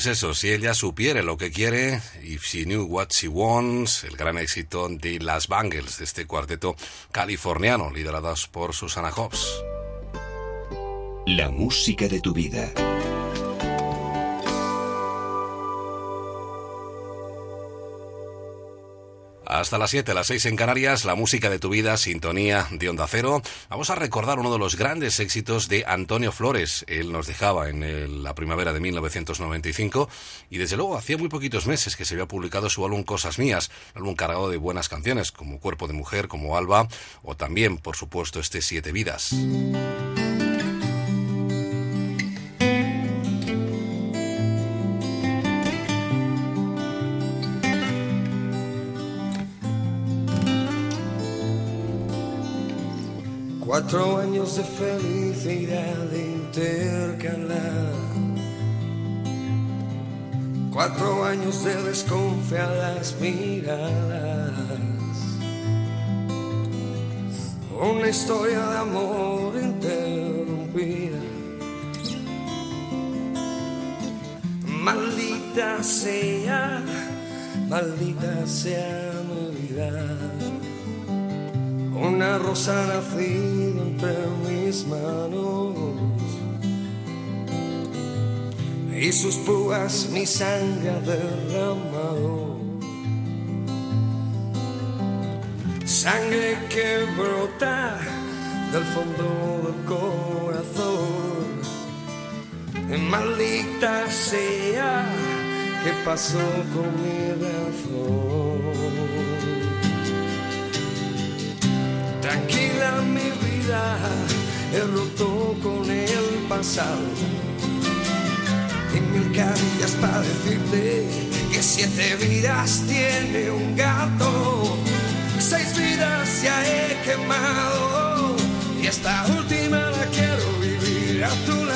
Speaker 7: Eso, si ella supiera lo que quiere, If She Knew What She Wants, el gran éxito de las Bangles, de este cuarteto californiano, liderados por Susana Hobbs.
Speaker 1: La música de tu vida.
Speaker 7: Hasta las 7, las 6 en Canarias, la música de tu vida, sintonía de Onda Cero. Vamos a recordar uno de los grandes éxitos de Antonio Flores. Él nos dejaba en la primavera de 1995 y desde luego hacía muy poquitos meses que se había publicado su álbum Cosas Mías, álbum cargado de buenas canciones como Cuerpo de Mujer, como Alba o también, por supuesto, este Siete Vidas.
Speaker 13: Cuatro años de felicidad intercalar. Cuatro años de desconfiadas miradas. Una historia de amor interrumpida. Maldita sea, maldita sea mi vida. Una rosa nacida entre mis manos y sus púas mi sangre ha derramado. Sangre que brota del fondo del corazón. Maldita sea que pasó con mi razón. Tranquila mi vida, he roto con el pasado. Y mil caricias para decirte que siete vidas tiene un gato. Seis vidas ya he quemado. Y esta última la quiero vivir a tu lado.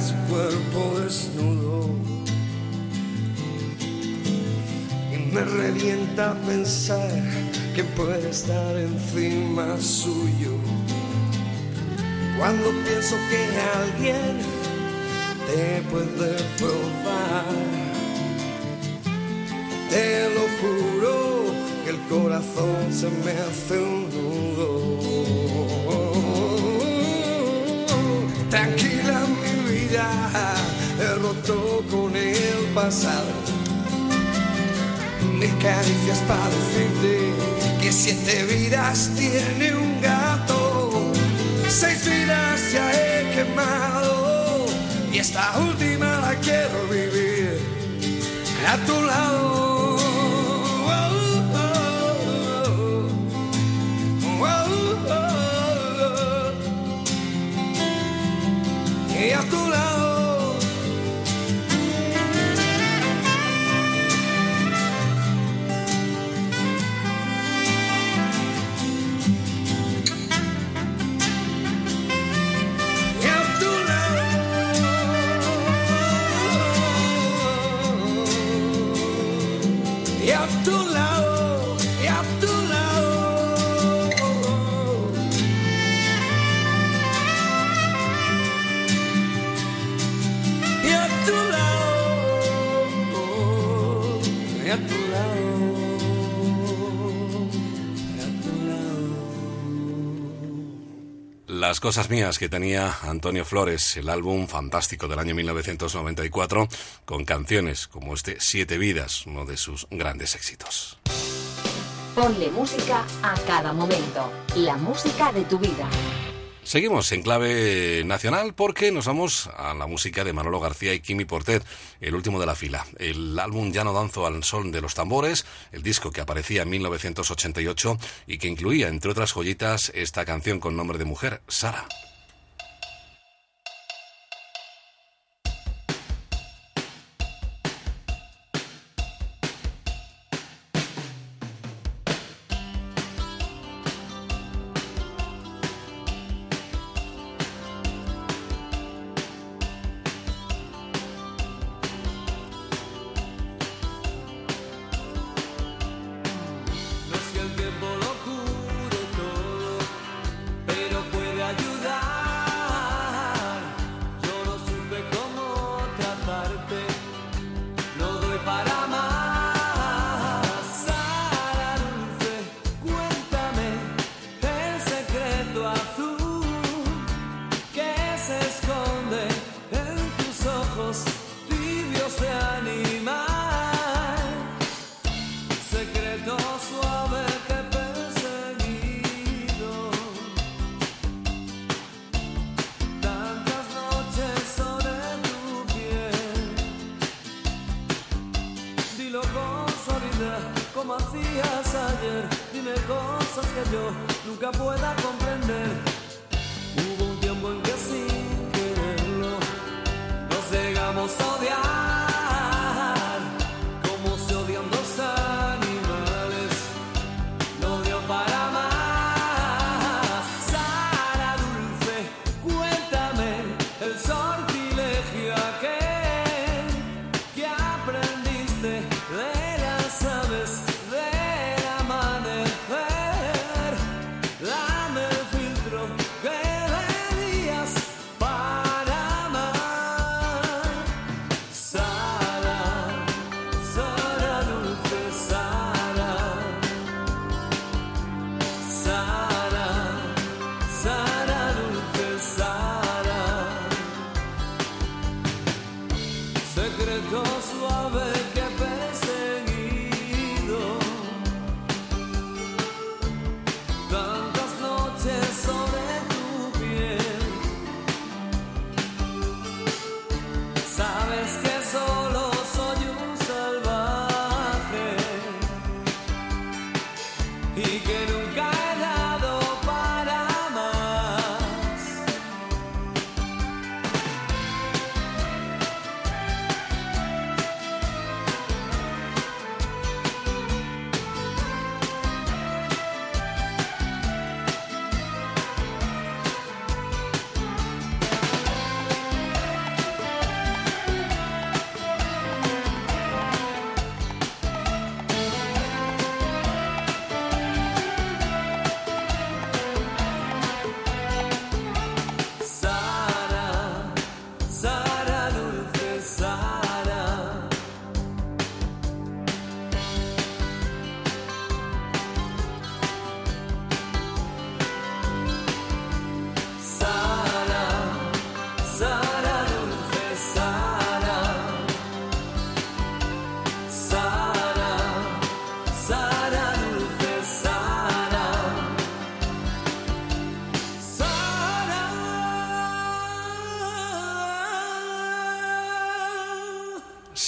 Speaker 13: su cuerpo desnudo. Y me revienta pensar que puede estar encima suyo. Cuando pienso que alguien te puede probar, te lo juro que el corazón se me hace un nudo. Tranquila he roto con el pasado. Mil caricias para decirte que siete vidas tiene un gato. Seis vidas ya he quemado y esta última la quiero vivir a tu lado.
Speaker 2: Las cosas mías que tenía Antonio Flores, el álbum fantástico del año 1994, con canciones como este Siete Vidas, uno de sus grandes éxitos.
Speaker 5: Ponle música a cada momento. La música de tu vida.
Speaker 2: Seguimos en clave nacional porque nos vamos a la música de Manolo García y Kimi Portet, el último de la fila. El álbum Ya no danzo al sol de los tambores, el disco que aparecía en 1988 y que incluía, entre otras joyitas, esta canción con nombre de mujer, Sara.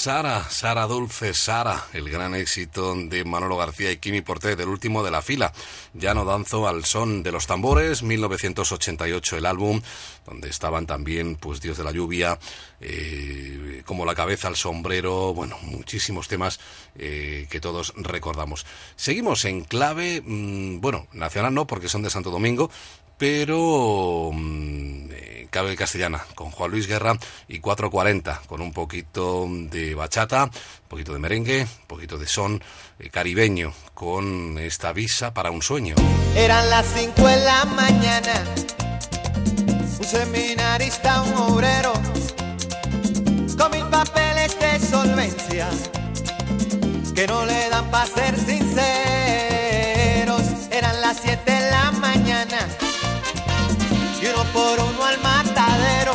Speaker 14: Sara, Sara Dulce, Sara,
Speaker 2: el gran éxito de Manolo García y Kimi Portet, el último de la fila. Ya no danzo al son de los tambores, 1988 el álbum, donde estaban también, pues, Dios de la lluvia, eh, como la cabeza al sombrero, bueno, muchísimos temas eh, que todos recordamos. Seguimos en clave, mm, bueno, nacional no, porque son de Santo Domingo, pero mm, eh, castellana, con Juan Luis Guerra y 440, con un poquito de bachata, un poquito de merengue, un poquito de son eh, caribeño, con esta visa para un sueño.
Speaker 11: Eran las 5 de la mañana. Un seminarista, un obrero, con mil papeles de solvencia, que no le dan para ser sinceros. Eran las 7 de la mañana, y uno por uno al matadero,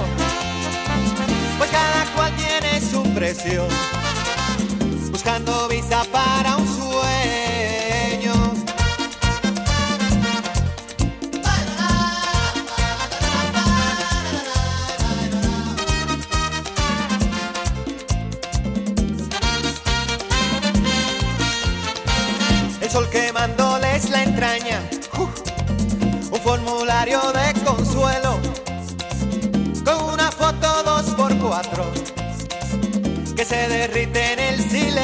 Speaker 11: pues cada cual tiene su precio, buscando visa para un sueño. El sol quemándoles la entraña, ¡uf! un formulario de con una foto dos por cuatro que se derrite en el silencio.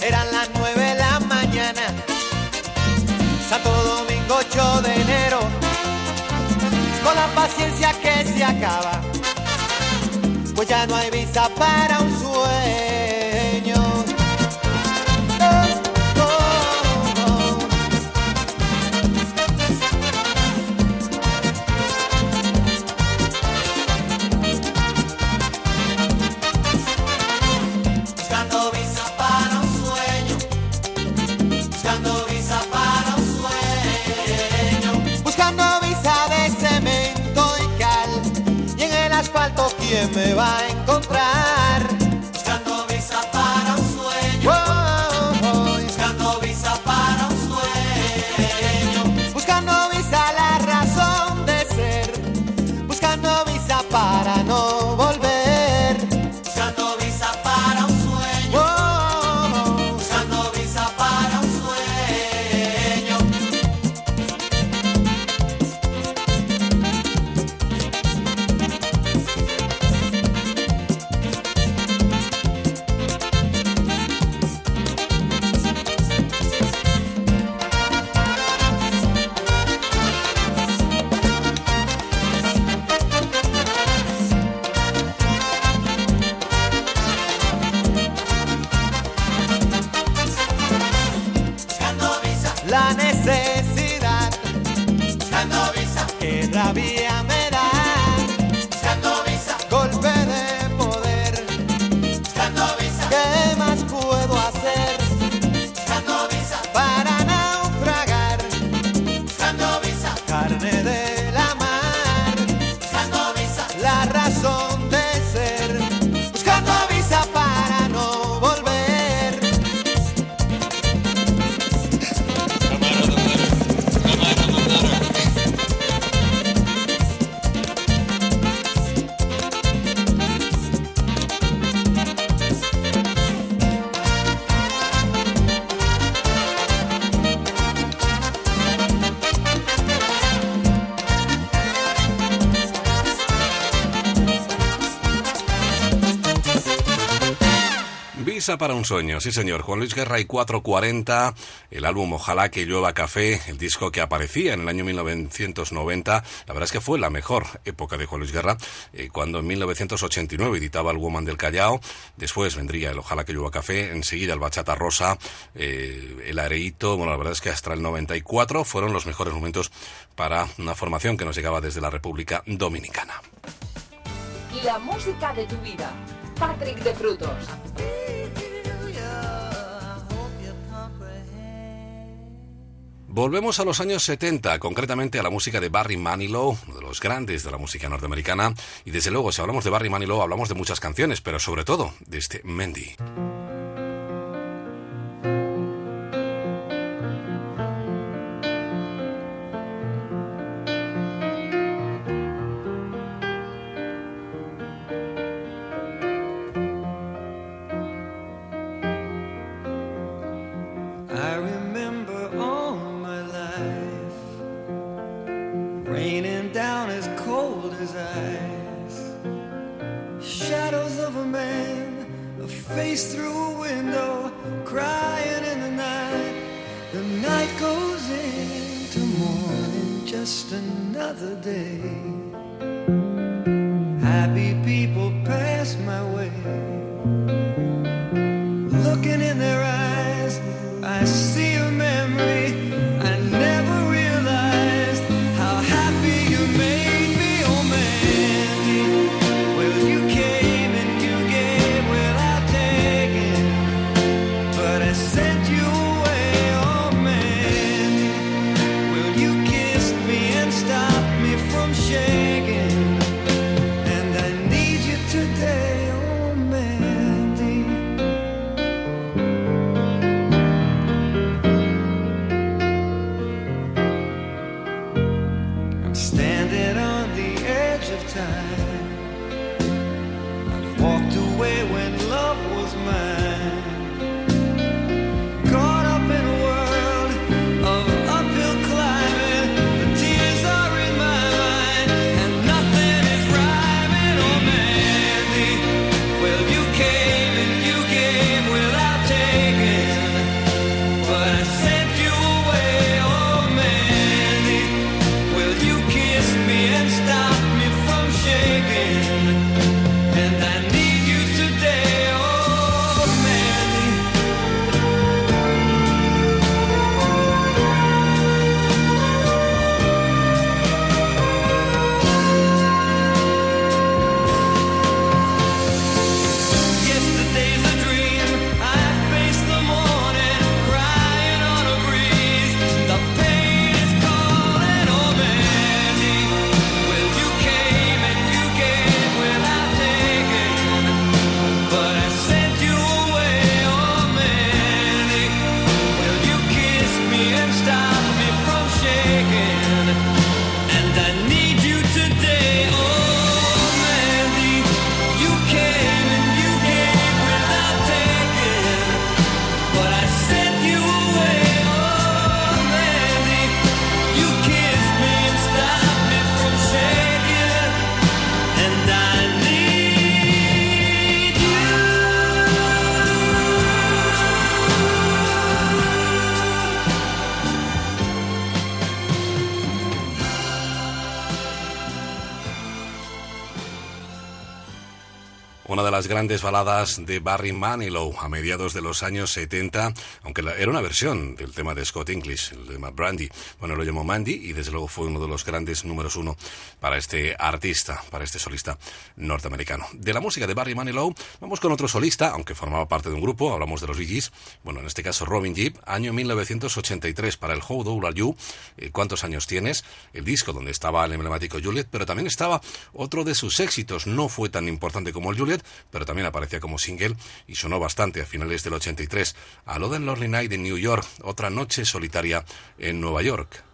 Speaker 11: Eran las nueve de la mañana, Santo Domingo 8 de enero, con la paciencia que se acaba, pues ya no hay visa para un ¿quién me va
Speaker 15: Para un sueño,
Speaker 2: sí señor. Juan Luis Guerra y 440, el álbum Ojalá que llueva café, el disco que aparecía en el año 1990. La verdad es que fue la mejor época de Juan Luis Guerra, eh, cuando en 1989 editaba el Woman del Callao. Después vendría el Ojalá que llueva café, enseguida el Bachata Rosa, eh, el Areito. Bueno, la verdad es que hasta el 94 fueron los mejores momentos para una formación que nos llegaba desde la República Dominicana.
Speaker 5: La música de tu vida. Patrick de Frutos.
Speaker 2: Volvemos a los años 70, concretamente a la música de Barry Manilow, uno de los grandes de la música norteamericana. Y desde luego, si hablamos de Barry Manilow, hablamos de muchas canciones, pero sobre todo de este Mendy. Las grandes baladas de Barry Manilow a mediados de los años 70, aunque era una versión del tema de Scott English, el tema Brandy. Bueno, lo llamó Mandy y desde luego fue uno de los grandes números uno para este artista, para este solista norteamericano. De la música de Barry Manilow, vamos con otro solista, aunque formaba parte de un grupo, hablamos de los Bee Gees, bueno, en este caso Robin Gibb, año 1983 para el How Are You, ¿cuántos años tienes? El disco donde estaba el emblemático Juliet, pero también estaba otro de sus éxitos, no fue tan importante como el Juliet, pero también aparecía como single y sonó bastante a finales del 83, a Lo Lonely Night en New York, otra noche solitaria en Nueva York.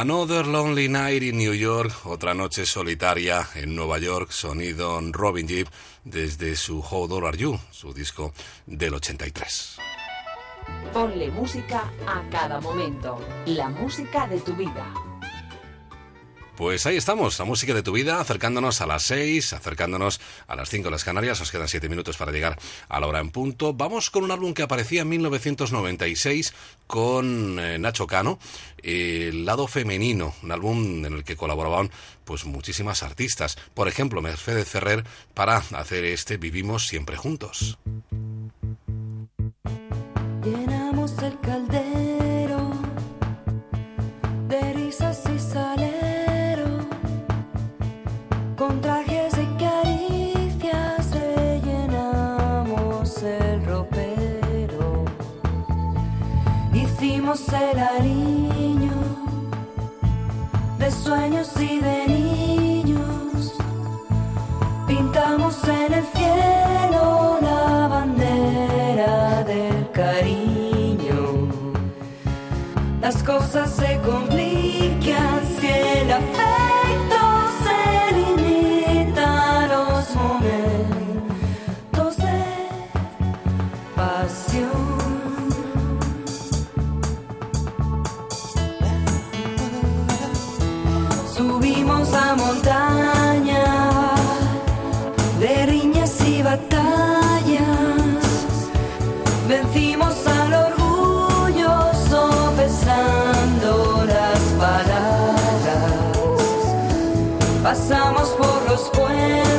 Speaker 2: Another Lonely Night in New York, otra noche solitaria en Nueva York, sonido Robin Gibb desde su How Old Are You, su disco del 83.
Speaker 5: Ponle música a cada momento. La música de tu vida.
Speaker 2: Pues ahí estamos, la música de tu vida, acercándonos a las 6, acercándonos a las 5 de las Canarias, os quedan 7 minutos para llegar a la hora en punto. Vamos con un álbum que aparecía en 1996 con eh, Nacho Cano, El lado femenino, un álbum en el que colaboraban pues muchísimas artistas, por ejemplo Mercedes Ferrer para hacer este Vivimos siempre juntos.
Speaker 16: Hicimos el aliño de sueños y de niños. Pintamos en el cielo la bandera del cariño. Las cosas se complican si el afecto Montaña de riñas y batallas. Vencimos al orgullo sopesando las palabras. Pasamos por los puentes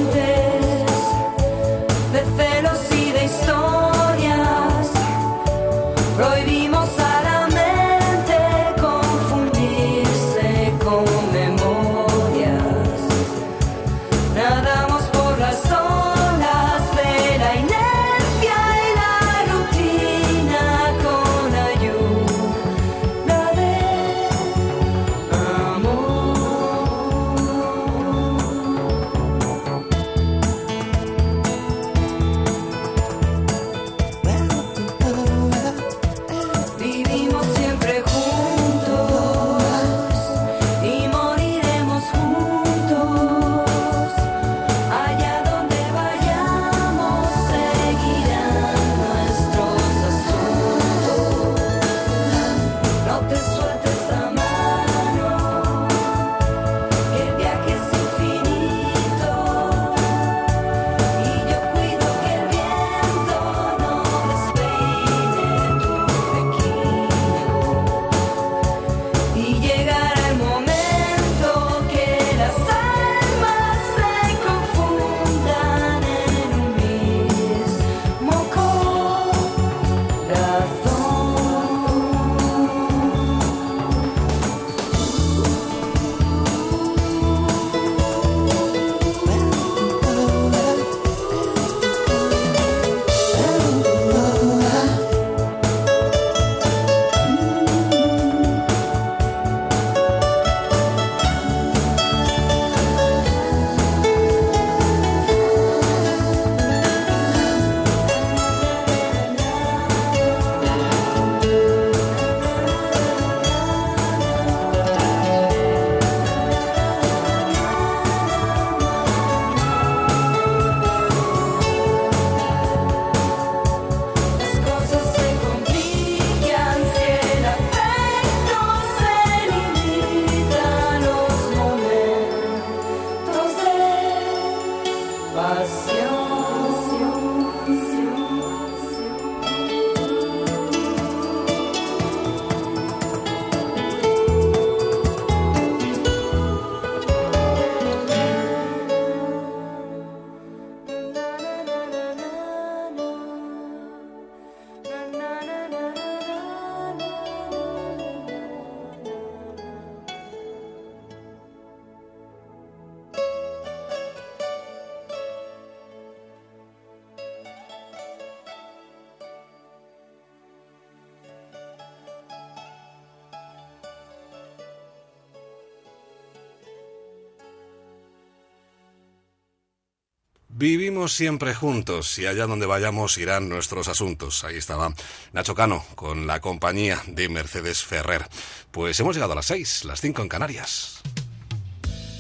Speaker 16: Vivimos siempre juntos y allá donde vayamos
Speaker 2: irán nuestros asuntos. Ahí estaba Nacho Cano con la compañía de Mercedes Ferrer. Pues hemos llegado a las seis, las cinco en Canarias.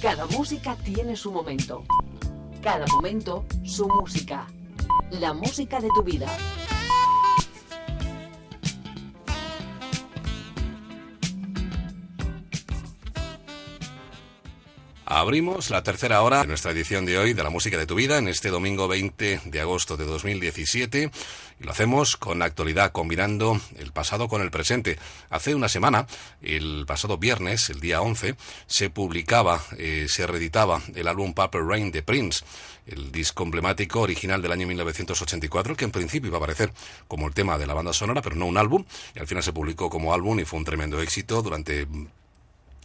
Speaker 5: Cada música tiene su momento. Cada momento su música. La música de tu vida.
Speaker 2: Abrimos la tercera hora de nuestra edición de hoy de la música de tu vida en este domingo 20 de agosto de 2017 y lo hacemos con actualidad combinando el pasado con el presente. Hace una semana, el pasado viernes, el día 11, se publicaba, eh, se reeditaba el álbum Purple Rain de Prince el disco emblemático original del año 1984, que en principio iba a aparecer como el tema de la banda sonora, pero no un álbum, y al final se publicó como álbum y fue un tremendo éxito durante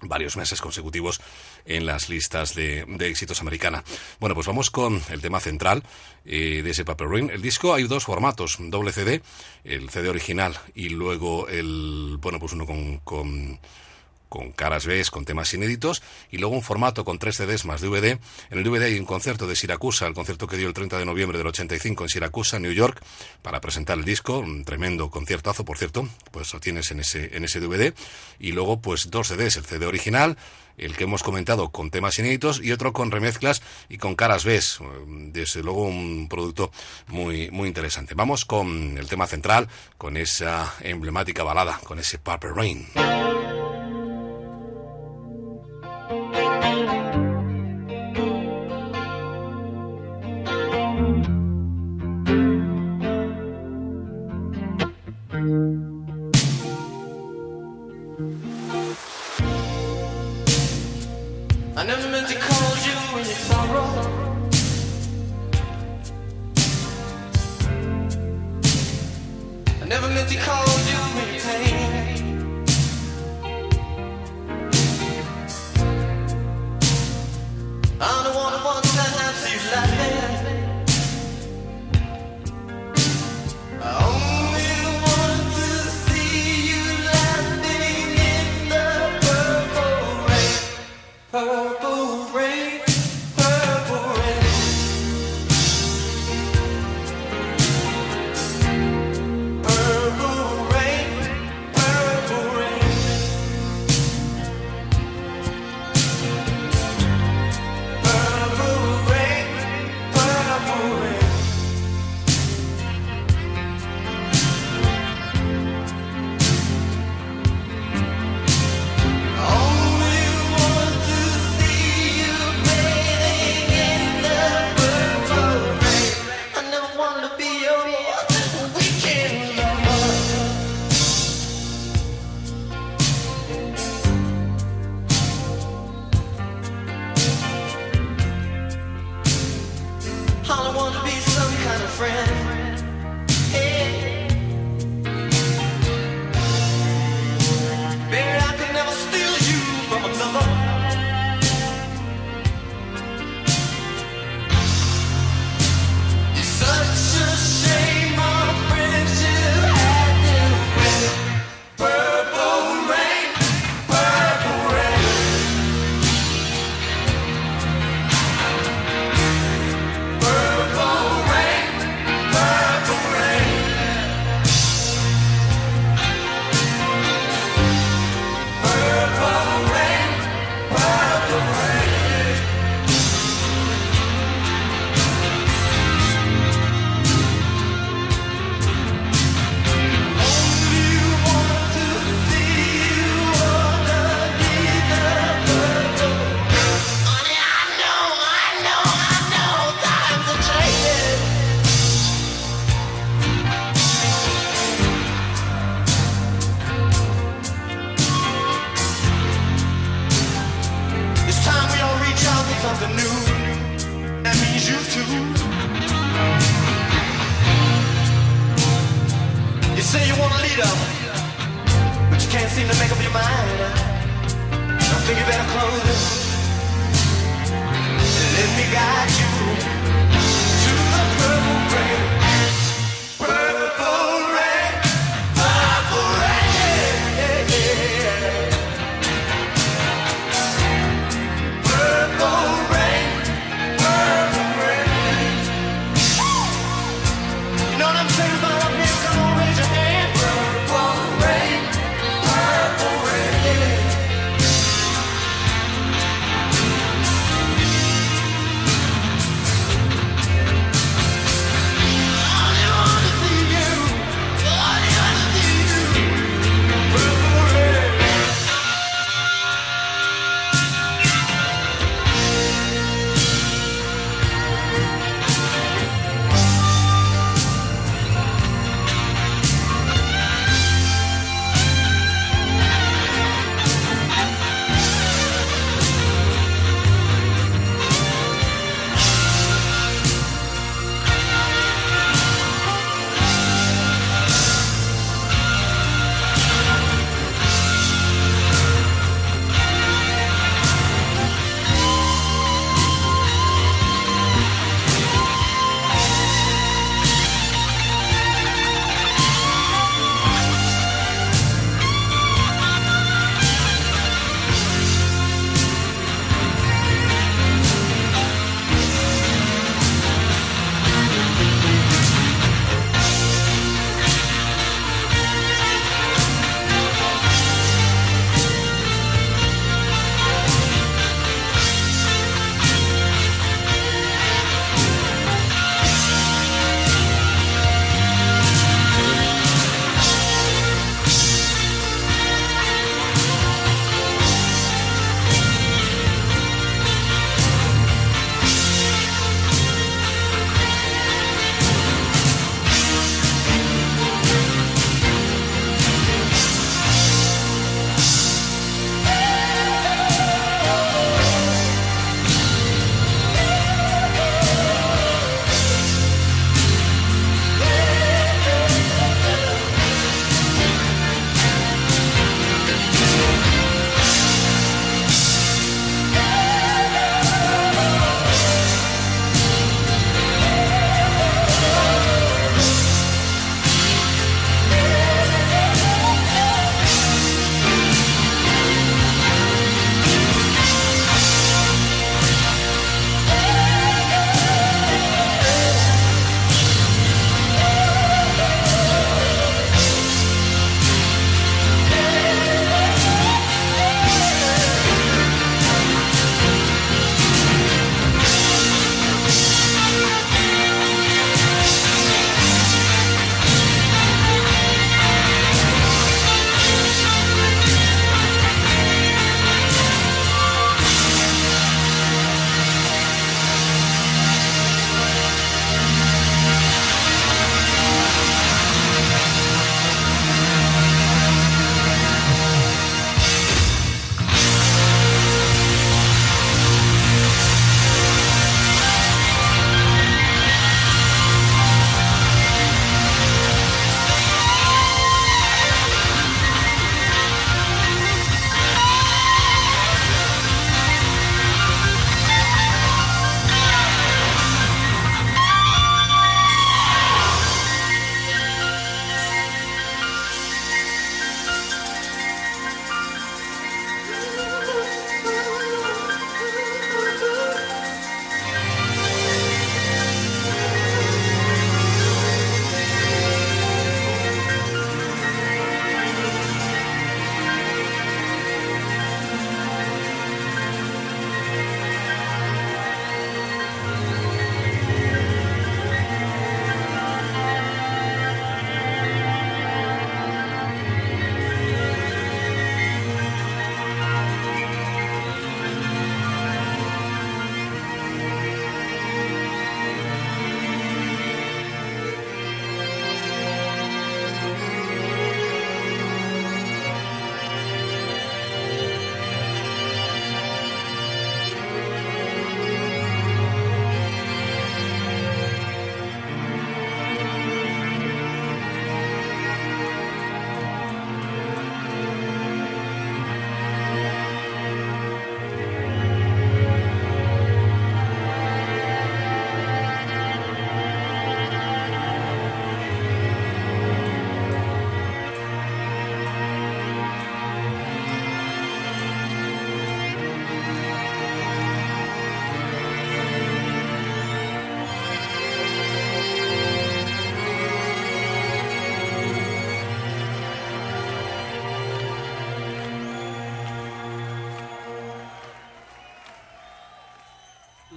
Speaker 2: varios meses consecutivos en las listas de, de éxitos americana. Bueno, pues vamos con el tema central eh, de ese Paper Ring. El disco hay dos formatos, doble CD, el CD original y luego el, bueno, pues uno con, con con caras B, con temas inéditos, y luego un formato con tres CDs más DVD. En el DVD hay un concierto de Siracusa, el concierto que dio el 30 de noviembre del 85 en Siracusa, New York, para presentar el disco, un tremendo conciertazo, por cierto, pues lo tienes en ese, en ese DVD, y luego pues dos CDs, el CD original, el que hemos comentado con temas inéditos y otro con remezclas y con caras B. Desde luego un producto muy, muy interesante. Vamos con el tema central, con esa emblemática balada, con ese Purple Rain.
Speaker 11: Never meant to cause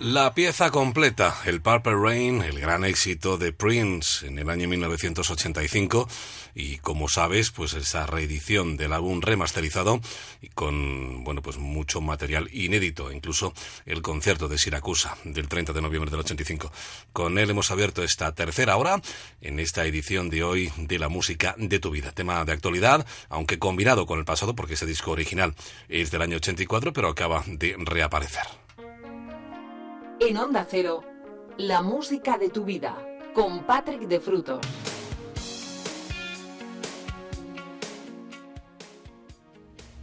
Speaker 2: La pieza completa, el Purple Rain, el gran éxito de Prince en el año 1985 y como sabes, pues esa reedición del álbum remasterizado y con, bueno, pues mucho material inédito, incluso el concierto de Siracusa del 30 de noviembre del 85. Con él hemos abierto esta tercera hora en esta edición de hoy de la música de tu vida. Tema de actualidad, aunque combinado con el pasado porque ese disco original es del año 84, pero acaba de reaparecer.
Speaker 5: En Onda Cero, la música de tu vida, con Patrick de Frutos.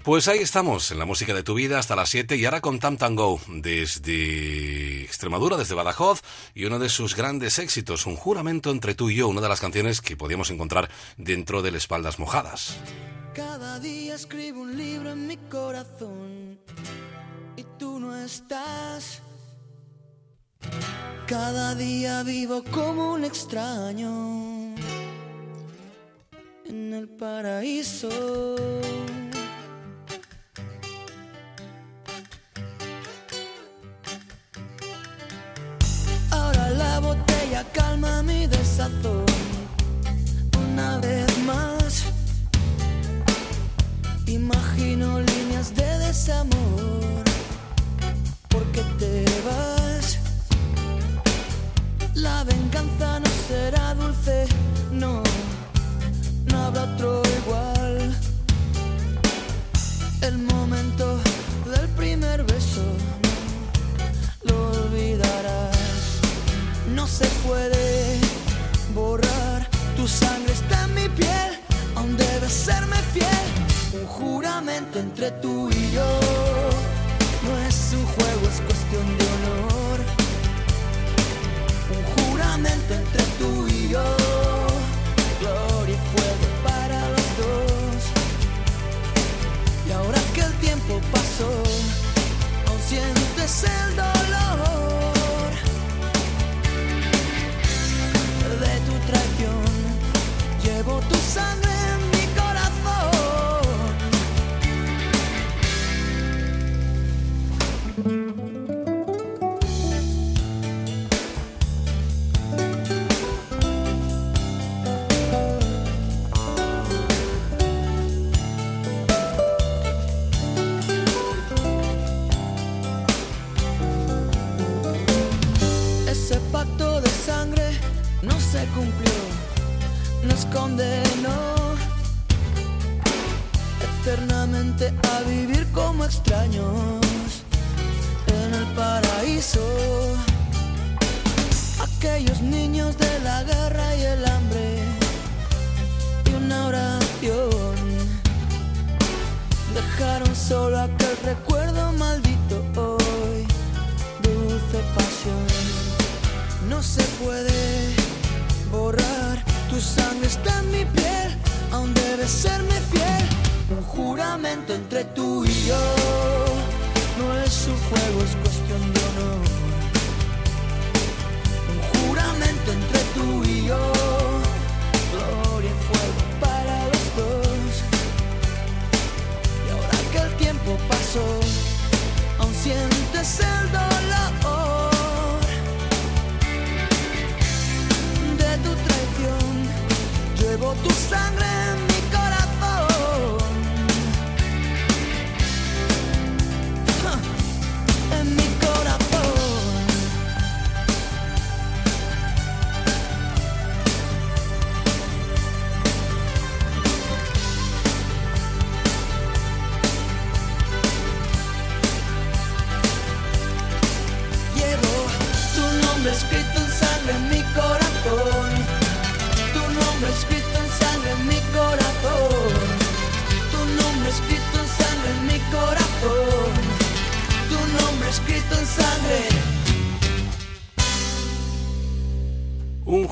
Speaker 2: Pues ahí estamos, en la música de tu vida hasta las 7 y ahora con Tam Tango desde Extremadura, desde Badajoz y uno de sus grandes éxitos, Un juramento entre tú y yo, una de las canciones que podíamos encontrar dentro del Espaldas Mojadas.
Speaker 17: Cada día escribo un libro en mi corazón y tú no estás. Cada día vivo como un extraño en el paraíso. Ahora la botella calma mi desazón una vez más. Imagino líneas de desamor La venganza no será dulce, no, no habrá otro igual. El momento del primer beso lo olvidarás. No se puede borrar, tu sangre está en mi piel, aún debes serme fiel. Un juramento entre tú y yo no es un juego, es cuestión de entre tú y yo, gloria y fuego para los dos. Y ahora que el tiempo pasó, aún sientes el dolor cumplió, nos condenó eternamente a vivir como extraños en el paraíso. Aquellos niños de la guerra y el hambre y una oración dejaron solo aquel recuerdo maldito hoy, dulce pasión. No se puede borrar, tu sangre está en mi piel, aún debes serme fiel. Un juramento entre tú y yo, no es un juego, es cuestión de honor. Un juramento entre tú y yo, gloria y fuego para los dos. Y ahora que el tiempo pasó, aún sientes el dolor Llevo tu sangre en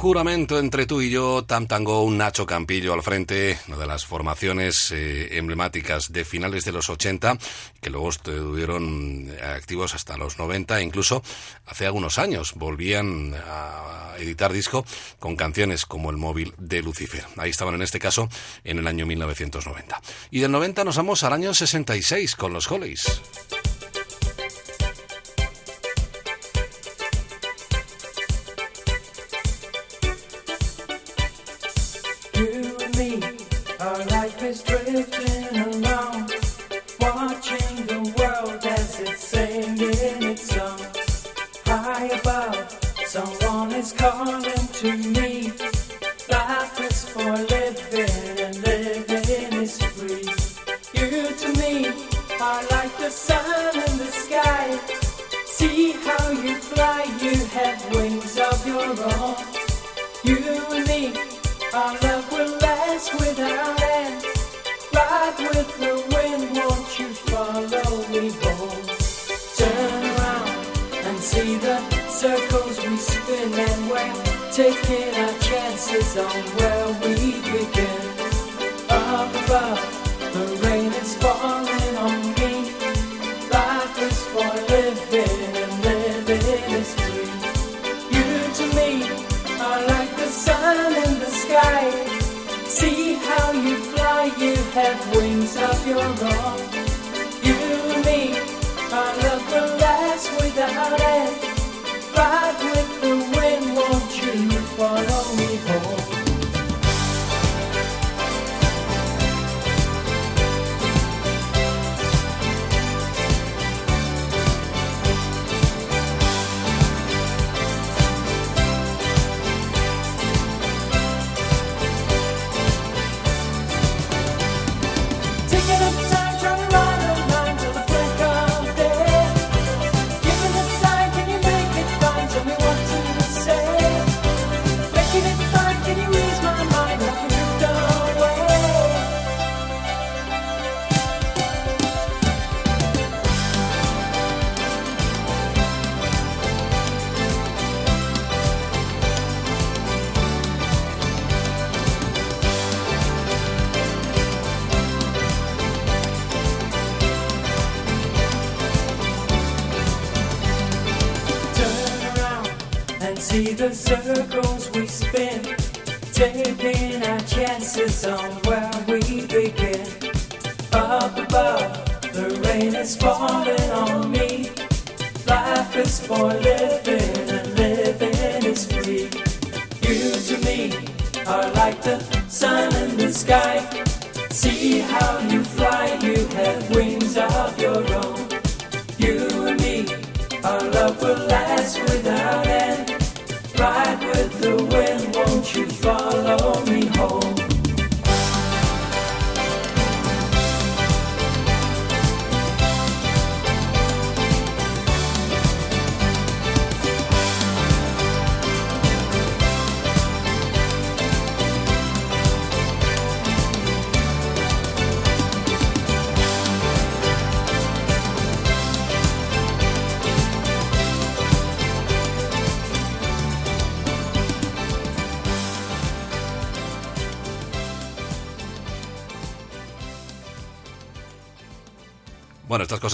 Speaker 2: juramento entre tú y yo, Tam Tango, un Nacho Campillo al frente, una de las formaciones eh, emblemáticas de finales de los 80, que luego estuvieron eh, activos hasta los 90, e incluso hace algunos años volvían a editar disco con canciones como El móvil de Lucifer. Ahí estaban en este caso en el año 1990. Y del 90 nos vamos al año 66 con los Hollies.
Speaker 12: Someone is calling to me. Life is for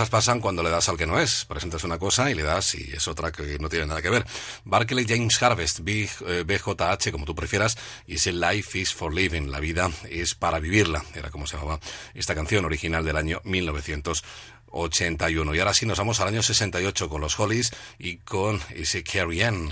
Speaker 18: pasan cuando le das al que no es. Presentas una cosa y le das y es otra que no tiene nada que ver. Barclay James Harvest, BJH, eh, como tú prefieras, y es Life is for Living, la vida es para vivirla. Era como se llamaba esta canción original del año 1900. 81. Y ahora sí nos vamos al año 68 con los Hollies y con ese Carrie Ann.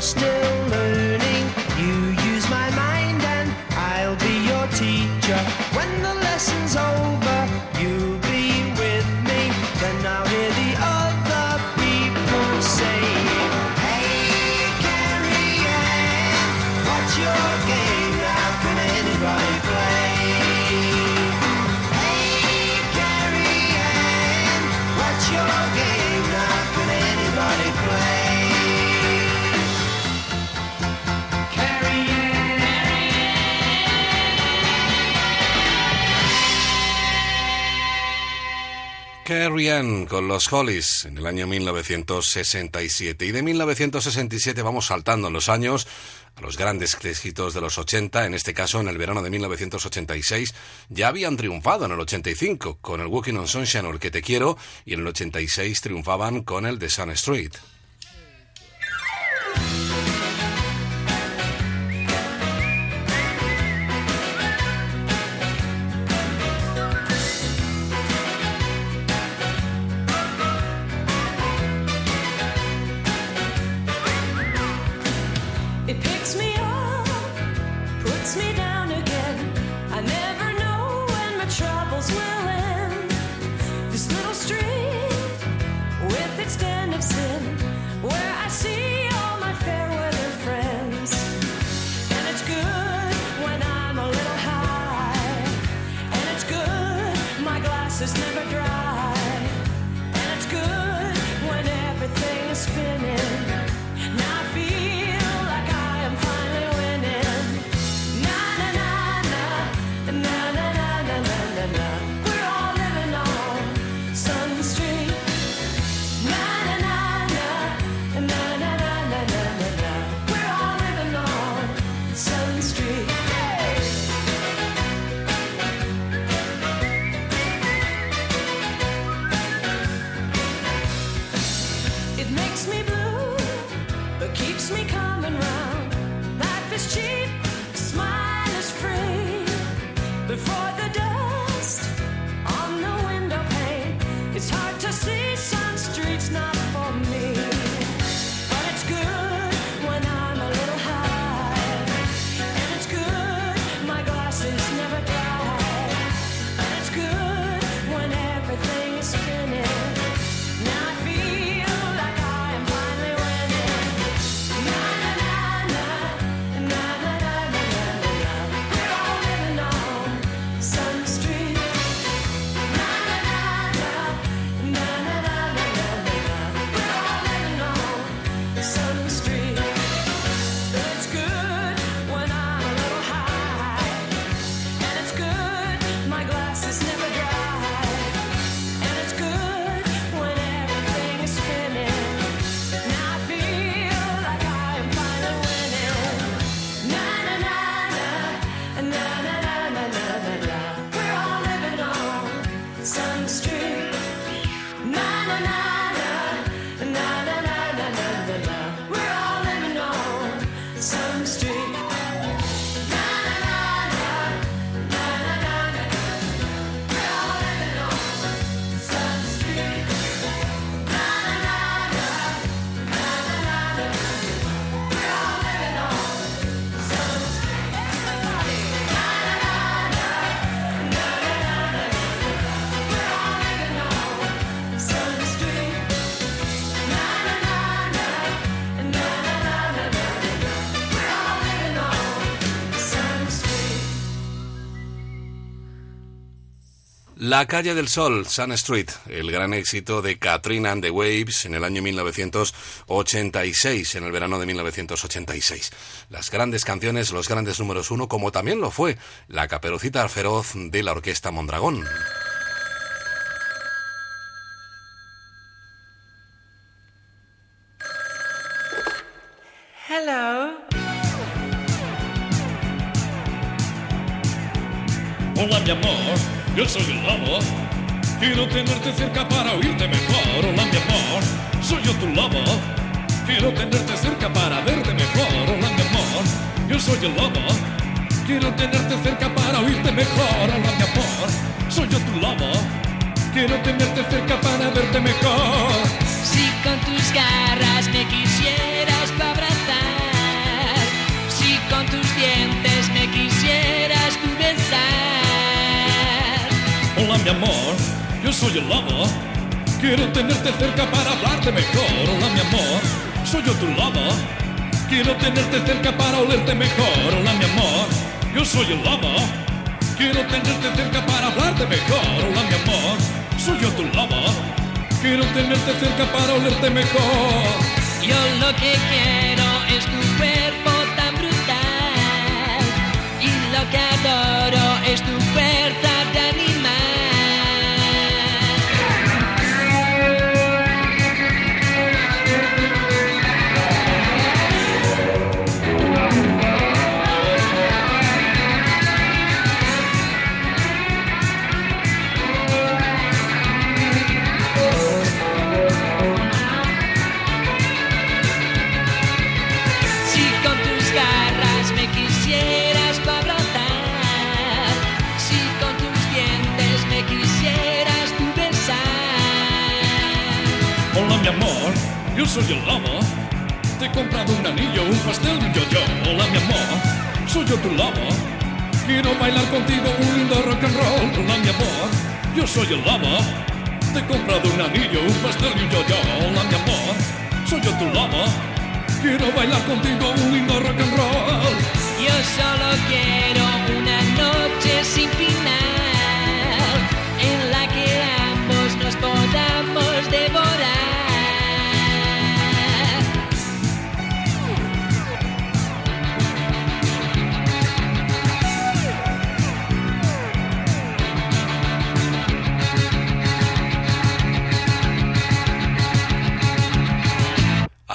Speaker 19: still Carrie Ann
Speaker 2: con los Hollies en el año 1967. Y de 1967 vamos saltando en los años a los grandes éxitos de los 80, en este caso en el verano de 1986, ya habían triunfado en el 85 con el Walking on Sunshine o el que te quiero y en el 86 triunfaban con el de Sun Street.
Speaker 12: My glass is never
Speaker 2: La calle del Sol, Sun Street, el gran éxito de Katrina and the Waves en el año 1986, en el verano de 1986. Las grandes canciones, los grandes números uno, como también lo fue la caperucita feroz de la orquesta Mondragón.
Speaker 20: Hello.
Speaker 21: Hola mi amor, yo soy el lobo. Quiero tenerte cerca para oírte mejor. Hola mi amor, soy yo tu lobo. Quiero tenerte cerca para verte mejor. Hola mi amor, yo soy el lobo. Quiero tenerte cerca para oírte mejor. Hola mi amor, soy yo tu lobo. Quiero tenerte cerca para verte mejor.
Speaker 20: Si con tus garras me quisieras
Speaker 21: mi amor, yo soy el lobo. Quiero tenerte cerca para hablarte mejor. Hola mi amor, soy yo tu lobo. Quiero tenerte cerca para olerte mejor. Hola mi amor, yo soy el lobo. Quiero tenerte cerca para hablarte mejor. Hola mi amor, soy yo tu lobo. Quiero tenerte cerca para olerte mejor.
Speaker 20: Yo lo que quiero es tu cuerpo
Speaker 21: soy el lobo. Te he comprado un anillo, un pastel y un yo-yo. Hola, mi amor, soy yo tu lobo. Quiero bailar contigo un lindo rock and roll. Hola, mi amor, yo soy el lobo. Te he comprado un anillo, un pastel y un yo-yo. Hola, mi amor, soy yo tu lobo. Quiero bailar contigo un lindo rock and roll.
Speaker 2: Yo solo quiero una noche sin final en la que ambos nos podamos devorar.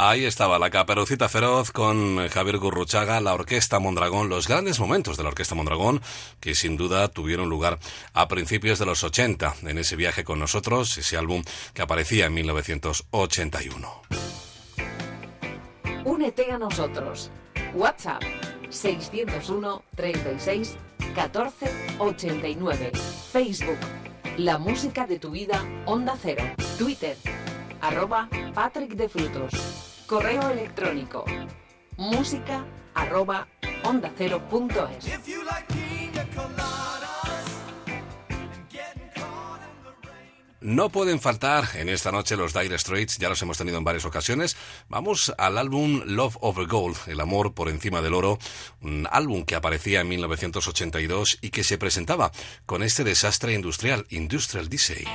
Speaker 11: Ahí estaba la caperucita feroz con Javier Gurruchaga, la Orquesta Mondragón, los grandes momentos de la Orquesta Mondragón, que sin duda tuvieron lugar a principios de los 80, en ese viaje con nosotros, ese álbum que aparecía en 1981.
Speaker 5: Únete a nosotros. WhatsApp 601 36 14 89. Facebook La música de tu vida Onda Cero. Twitter arroba Patrick de Frutos. Correo electrónico música arroba onda cero punto es.
Speaker 11: No pueden faltar en esta noche los Dire Straits, ya los hemos tenido en varias ocasiones. Vamos al álbum Love Over Gold, El amor por encima del oro, un álbum que aparecía en 1982 y que se presentaba con este desastre industrial, Industrial Diesel.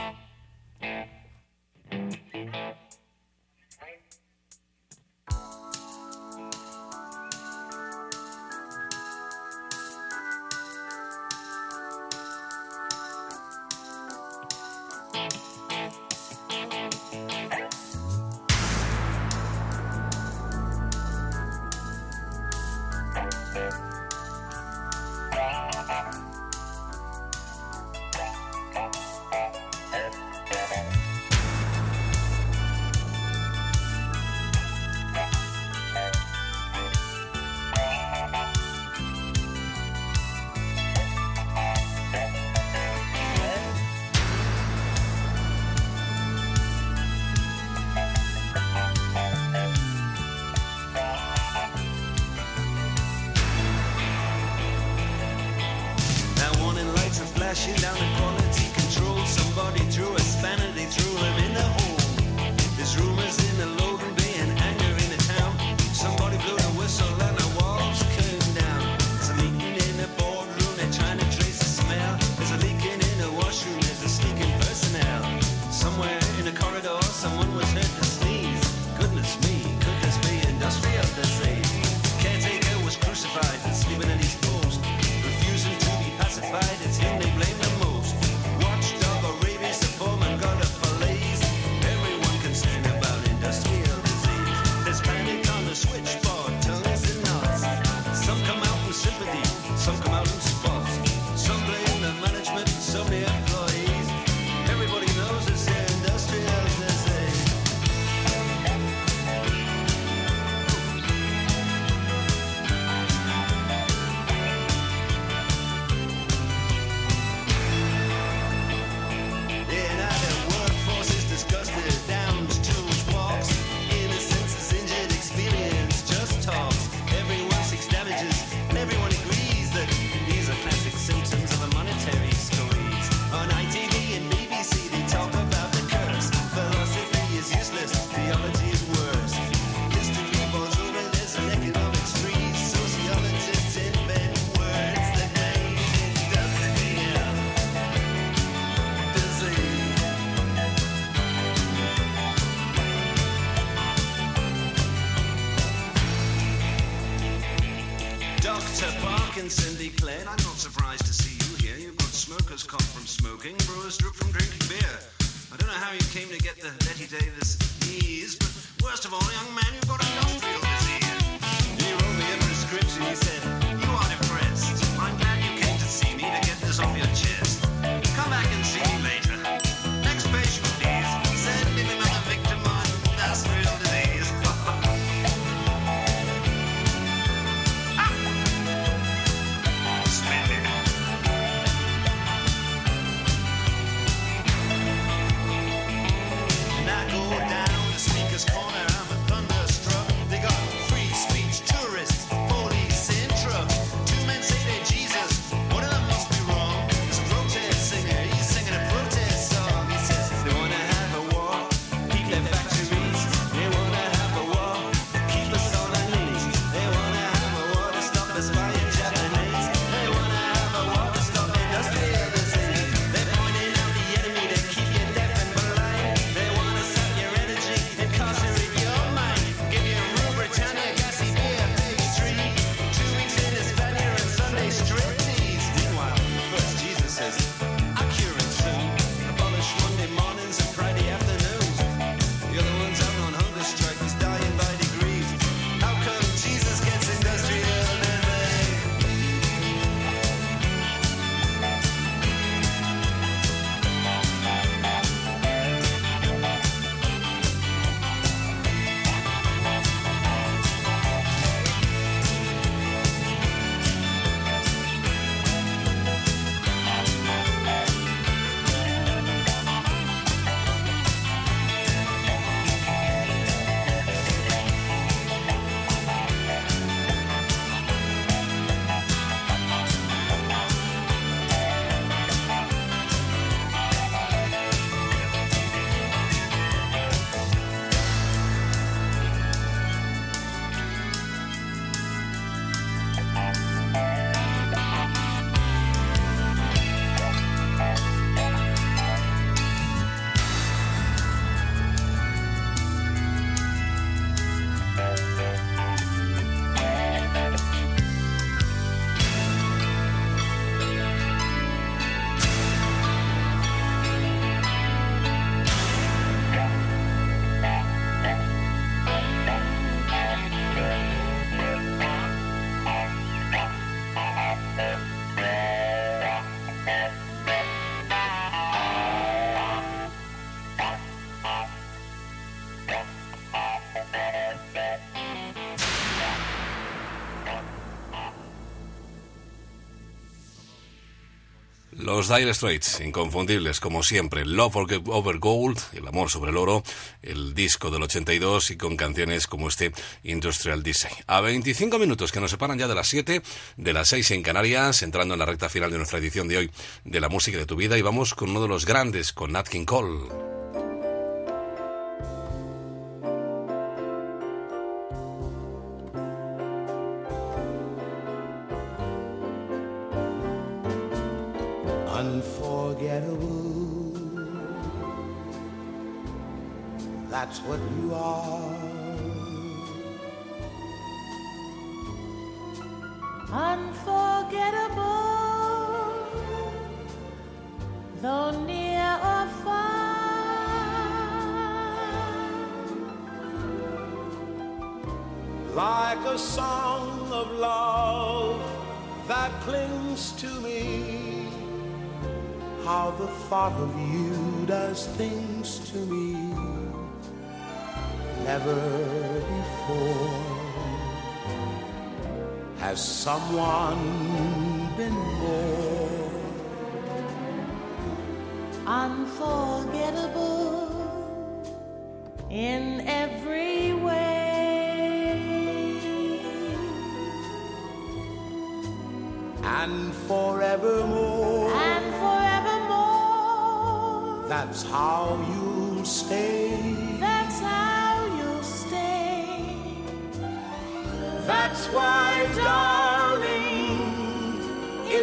Speaker 2: Los Dire Straits, inconfundibles como siempre, Love Over- Gold, El amor sobre el oro, el disco del 82 y con canciones como este Industrial Design. A 25 minutos que nos separan ya de las 7, de las 6 en Canarias, entrando en la recta final de nuestra edición de hoy de la música de tu vida y vamos con uno de los grandes, con Nat King Cole.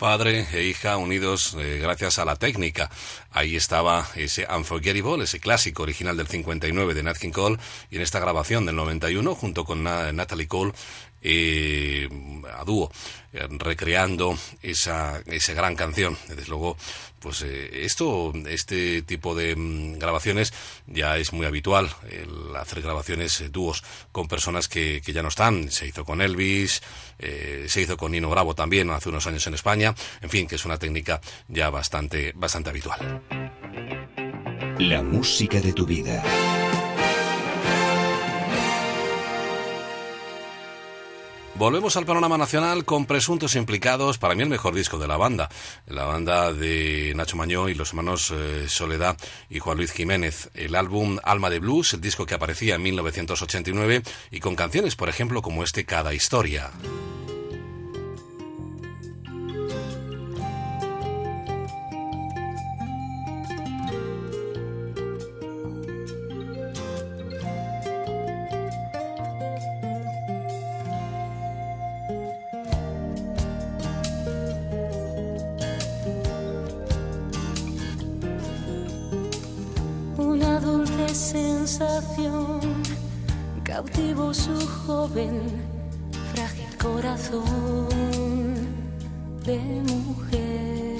Speaker 2: Padre e hija unidos eh, gracias a la técnica. Ahí estaba ese Unforgettable, ese clásico original del 59 de Nat King Cole, y en esta grabación del 91, junto con Na- Natalie Cole, eh, a dúo, eh, recreando esa, esa gran canción. Desde luego, pues eh, esto, este tipo de mm, grabaciones ya es muy habitual, el hacer grabaciones dúos con personas que, que ya no están. Se hizo con Elvis, se hizo con Nino Bravo también hace unos años en España. En fin, que es una técnica ya bastante, bastante habitual.
Speaker 1: La música de tu vida.
Speaker 2: Volvemos al panorama nacional con presuntos implicados, para mí el mejor disco de la banda, la banda de Nacho Mañó y los hermanos eh, Soledad y Juan Luis Jiménez, el álbum Alma de Blues, el disco que aparecía en 1989 y con canciones, por ejemplo, como este Cada Historia.
Speaker 22: Joven, frágil corazón de mujer.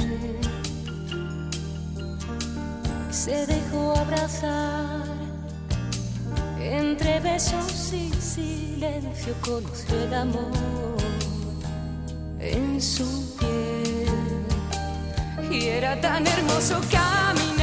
Speaker 22: Se dejó abrazar entre besos y silencio, conoció el amor en su piel. Y era tan hermoso caminar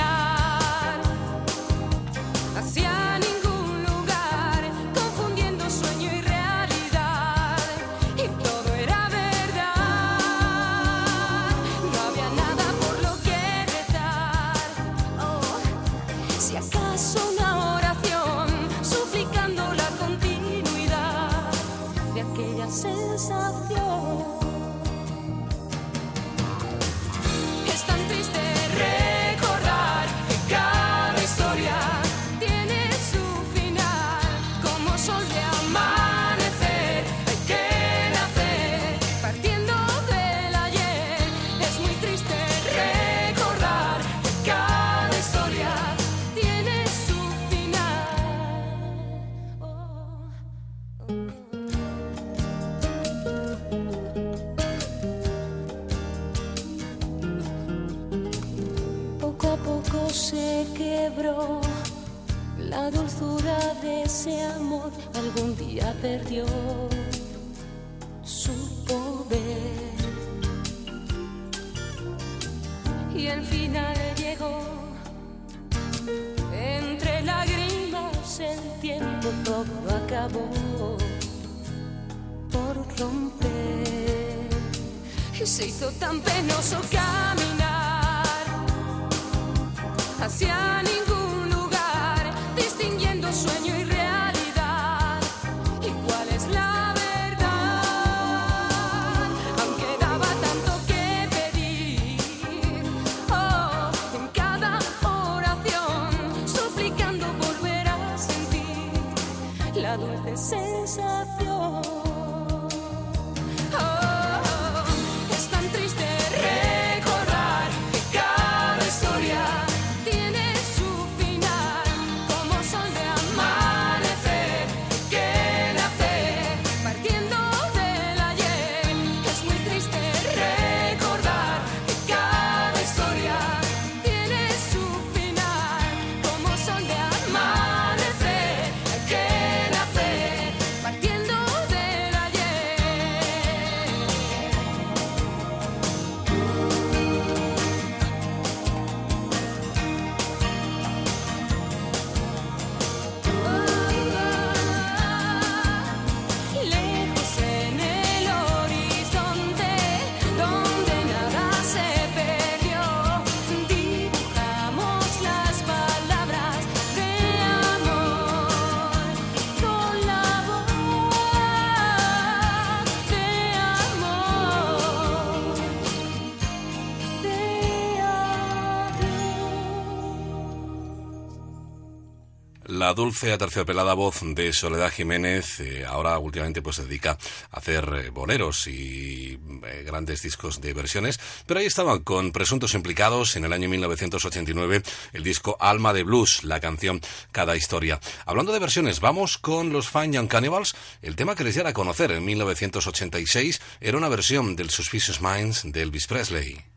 Speaker 22: dulce
Speaker 2: aterciopelada voz de Soledad Jiménez eh, ahora últimamente pues se dedica a hacer eh, boleros y eh, grandes discos de versiones, pero ahí estaban con presuntos implicados en el año 1989 el disco Alma de Blues, la canción Cada Historia. Hablando de versiones, vamos con los Fine Young Cannibals. El tema que les diera a conocer en 1986 era una versión del Suspicious Minds de Elvis Presley.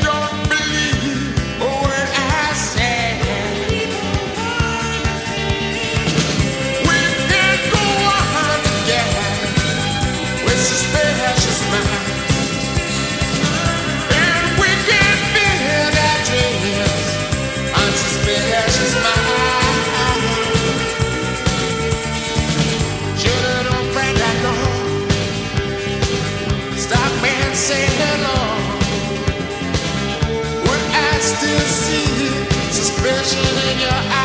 Speaker 6: reflection in your eyes.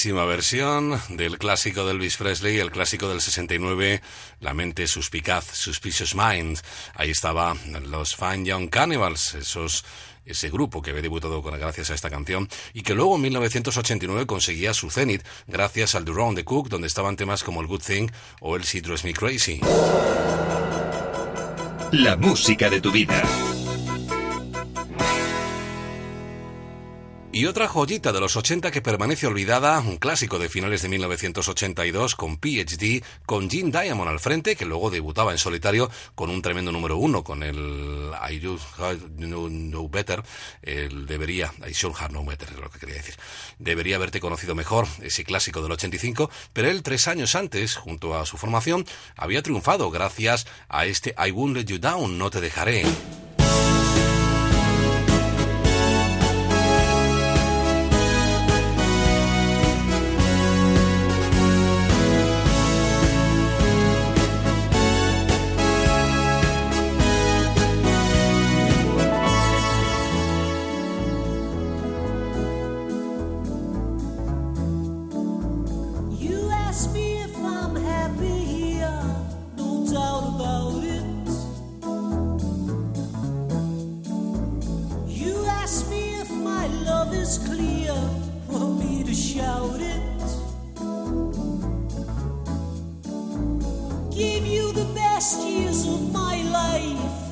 Speaker 2: Grandísima versión del clásico de Elvis Presley, el clásico del 69, La mente suspicaz, Suspicious Minds. Ahí estaba los Fine Young Cannibals, esos ese grupo que había debutado gracias a esta canción y que luego en 1989 conseguía su cenit gracias al Durand de Cook, donde estaban temas como el Good Thing o el She Dress Me Crazy.
Speaker 1: La música de tu vida.
Speaker 2: Y otra joyita de los 80 que permanece olvidada, un clásico de finales de 1982 con PhD, con Gene Diamond al frente, que luego debutaba en solitario con un tremendo número uno, con el I Do Know, Know Better, el debería, I Should Have Known Better, es lo que quería decir. Debería haberte conocido mejor, ese clásico del 85, pero él tres años antes, junto a su formación, había triunfado gracias a este I Won't Let You Down, No Te Dejaré.
Speaker 23: Give you the best years of my life.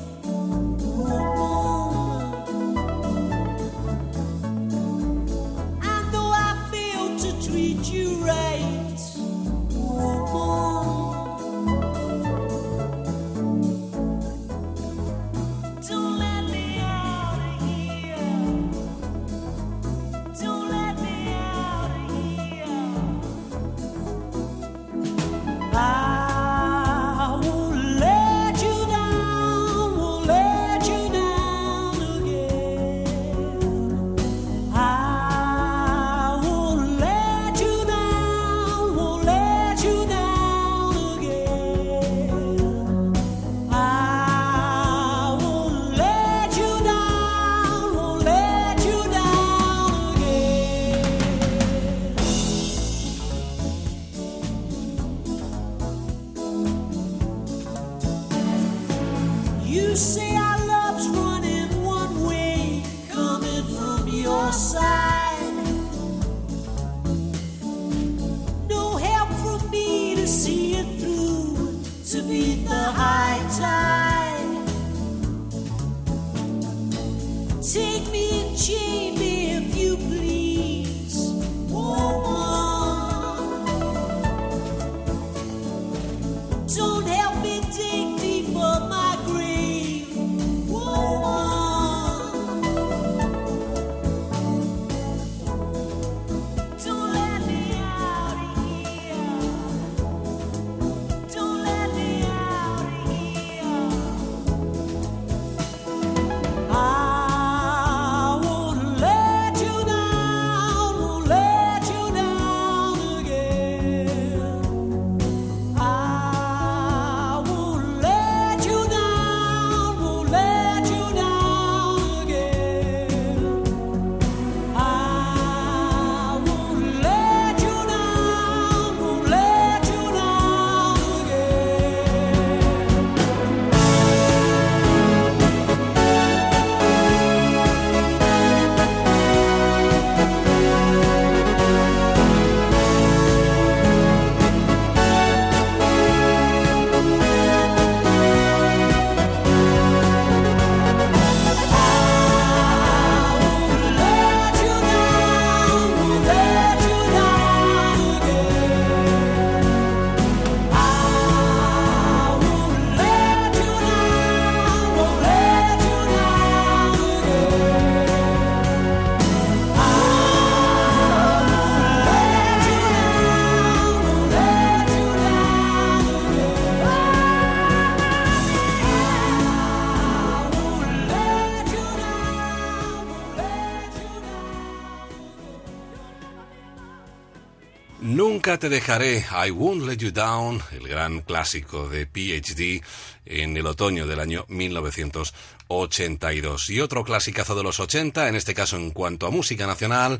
Speaker 2: Te dejaré, I Won't Let You Down, el gran clásico de PhD en el otoño del año 1982. Y otro clasicazo de los 80, en este caso en cuanto a música nacional,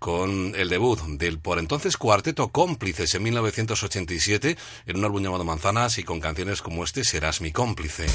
Speaker 2: con el debut del por entonces cuarteto Cómplices en 1987 en un álbum llamado Manzanas y con canciones como este Serás mi cómplice.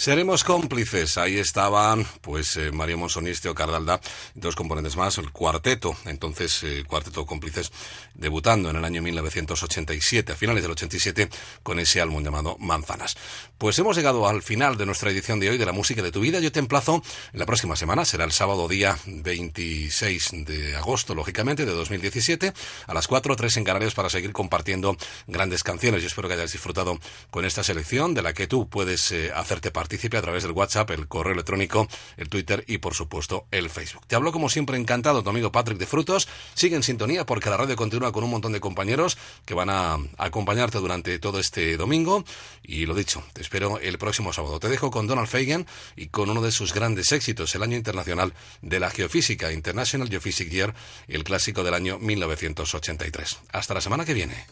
Speaker 2: Seremos cómplices. Ahí estaban, pues, eh, Mario Monsoni, Esteo Cardalda, dos componentes más, el cuarteto, entonces, eh, cuarteto cómplices, debutando en el año 1987, a finales del 87, con ese álbum llamado Manzanas. Pues hemos llegado al final de nuestra edición de hoy de la música de tu vida. Yo te emplazo la próxima semana, será el sábado día 26 de agosto, lógicamente, de 2017, a las 4 o 3 en Canarias para seguir compartiendo grandes canciones. Yo espero que hayas disfrutado con esta selección de la que tú puedes eh, hacerte partícipe a través del WhatsApp, el correo electrónico, el Twitter y por supuesto el Facebook. Te hablo como siempre encantado, tu amigo Patrick de Frutos. Sigue en sintonía porque la radio continúa con un montón de compañeros que van a acompañarte durante todo este domingo. Y lo dicho, te espero el próximo sábado. Te dejo con Donald Fagan y con uno de sus grandes éxitos, el año internacional de la geofísica, International Geophysics Year, el clásico del año 1983. Hasta la semana que viene.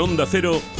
Speaker 24: Onda Cero,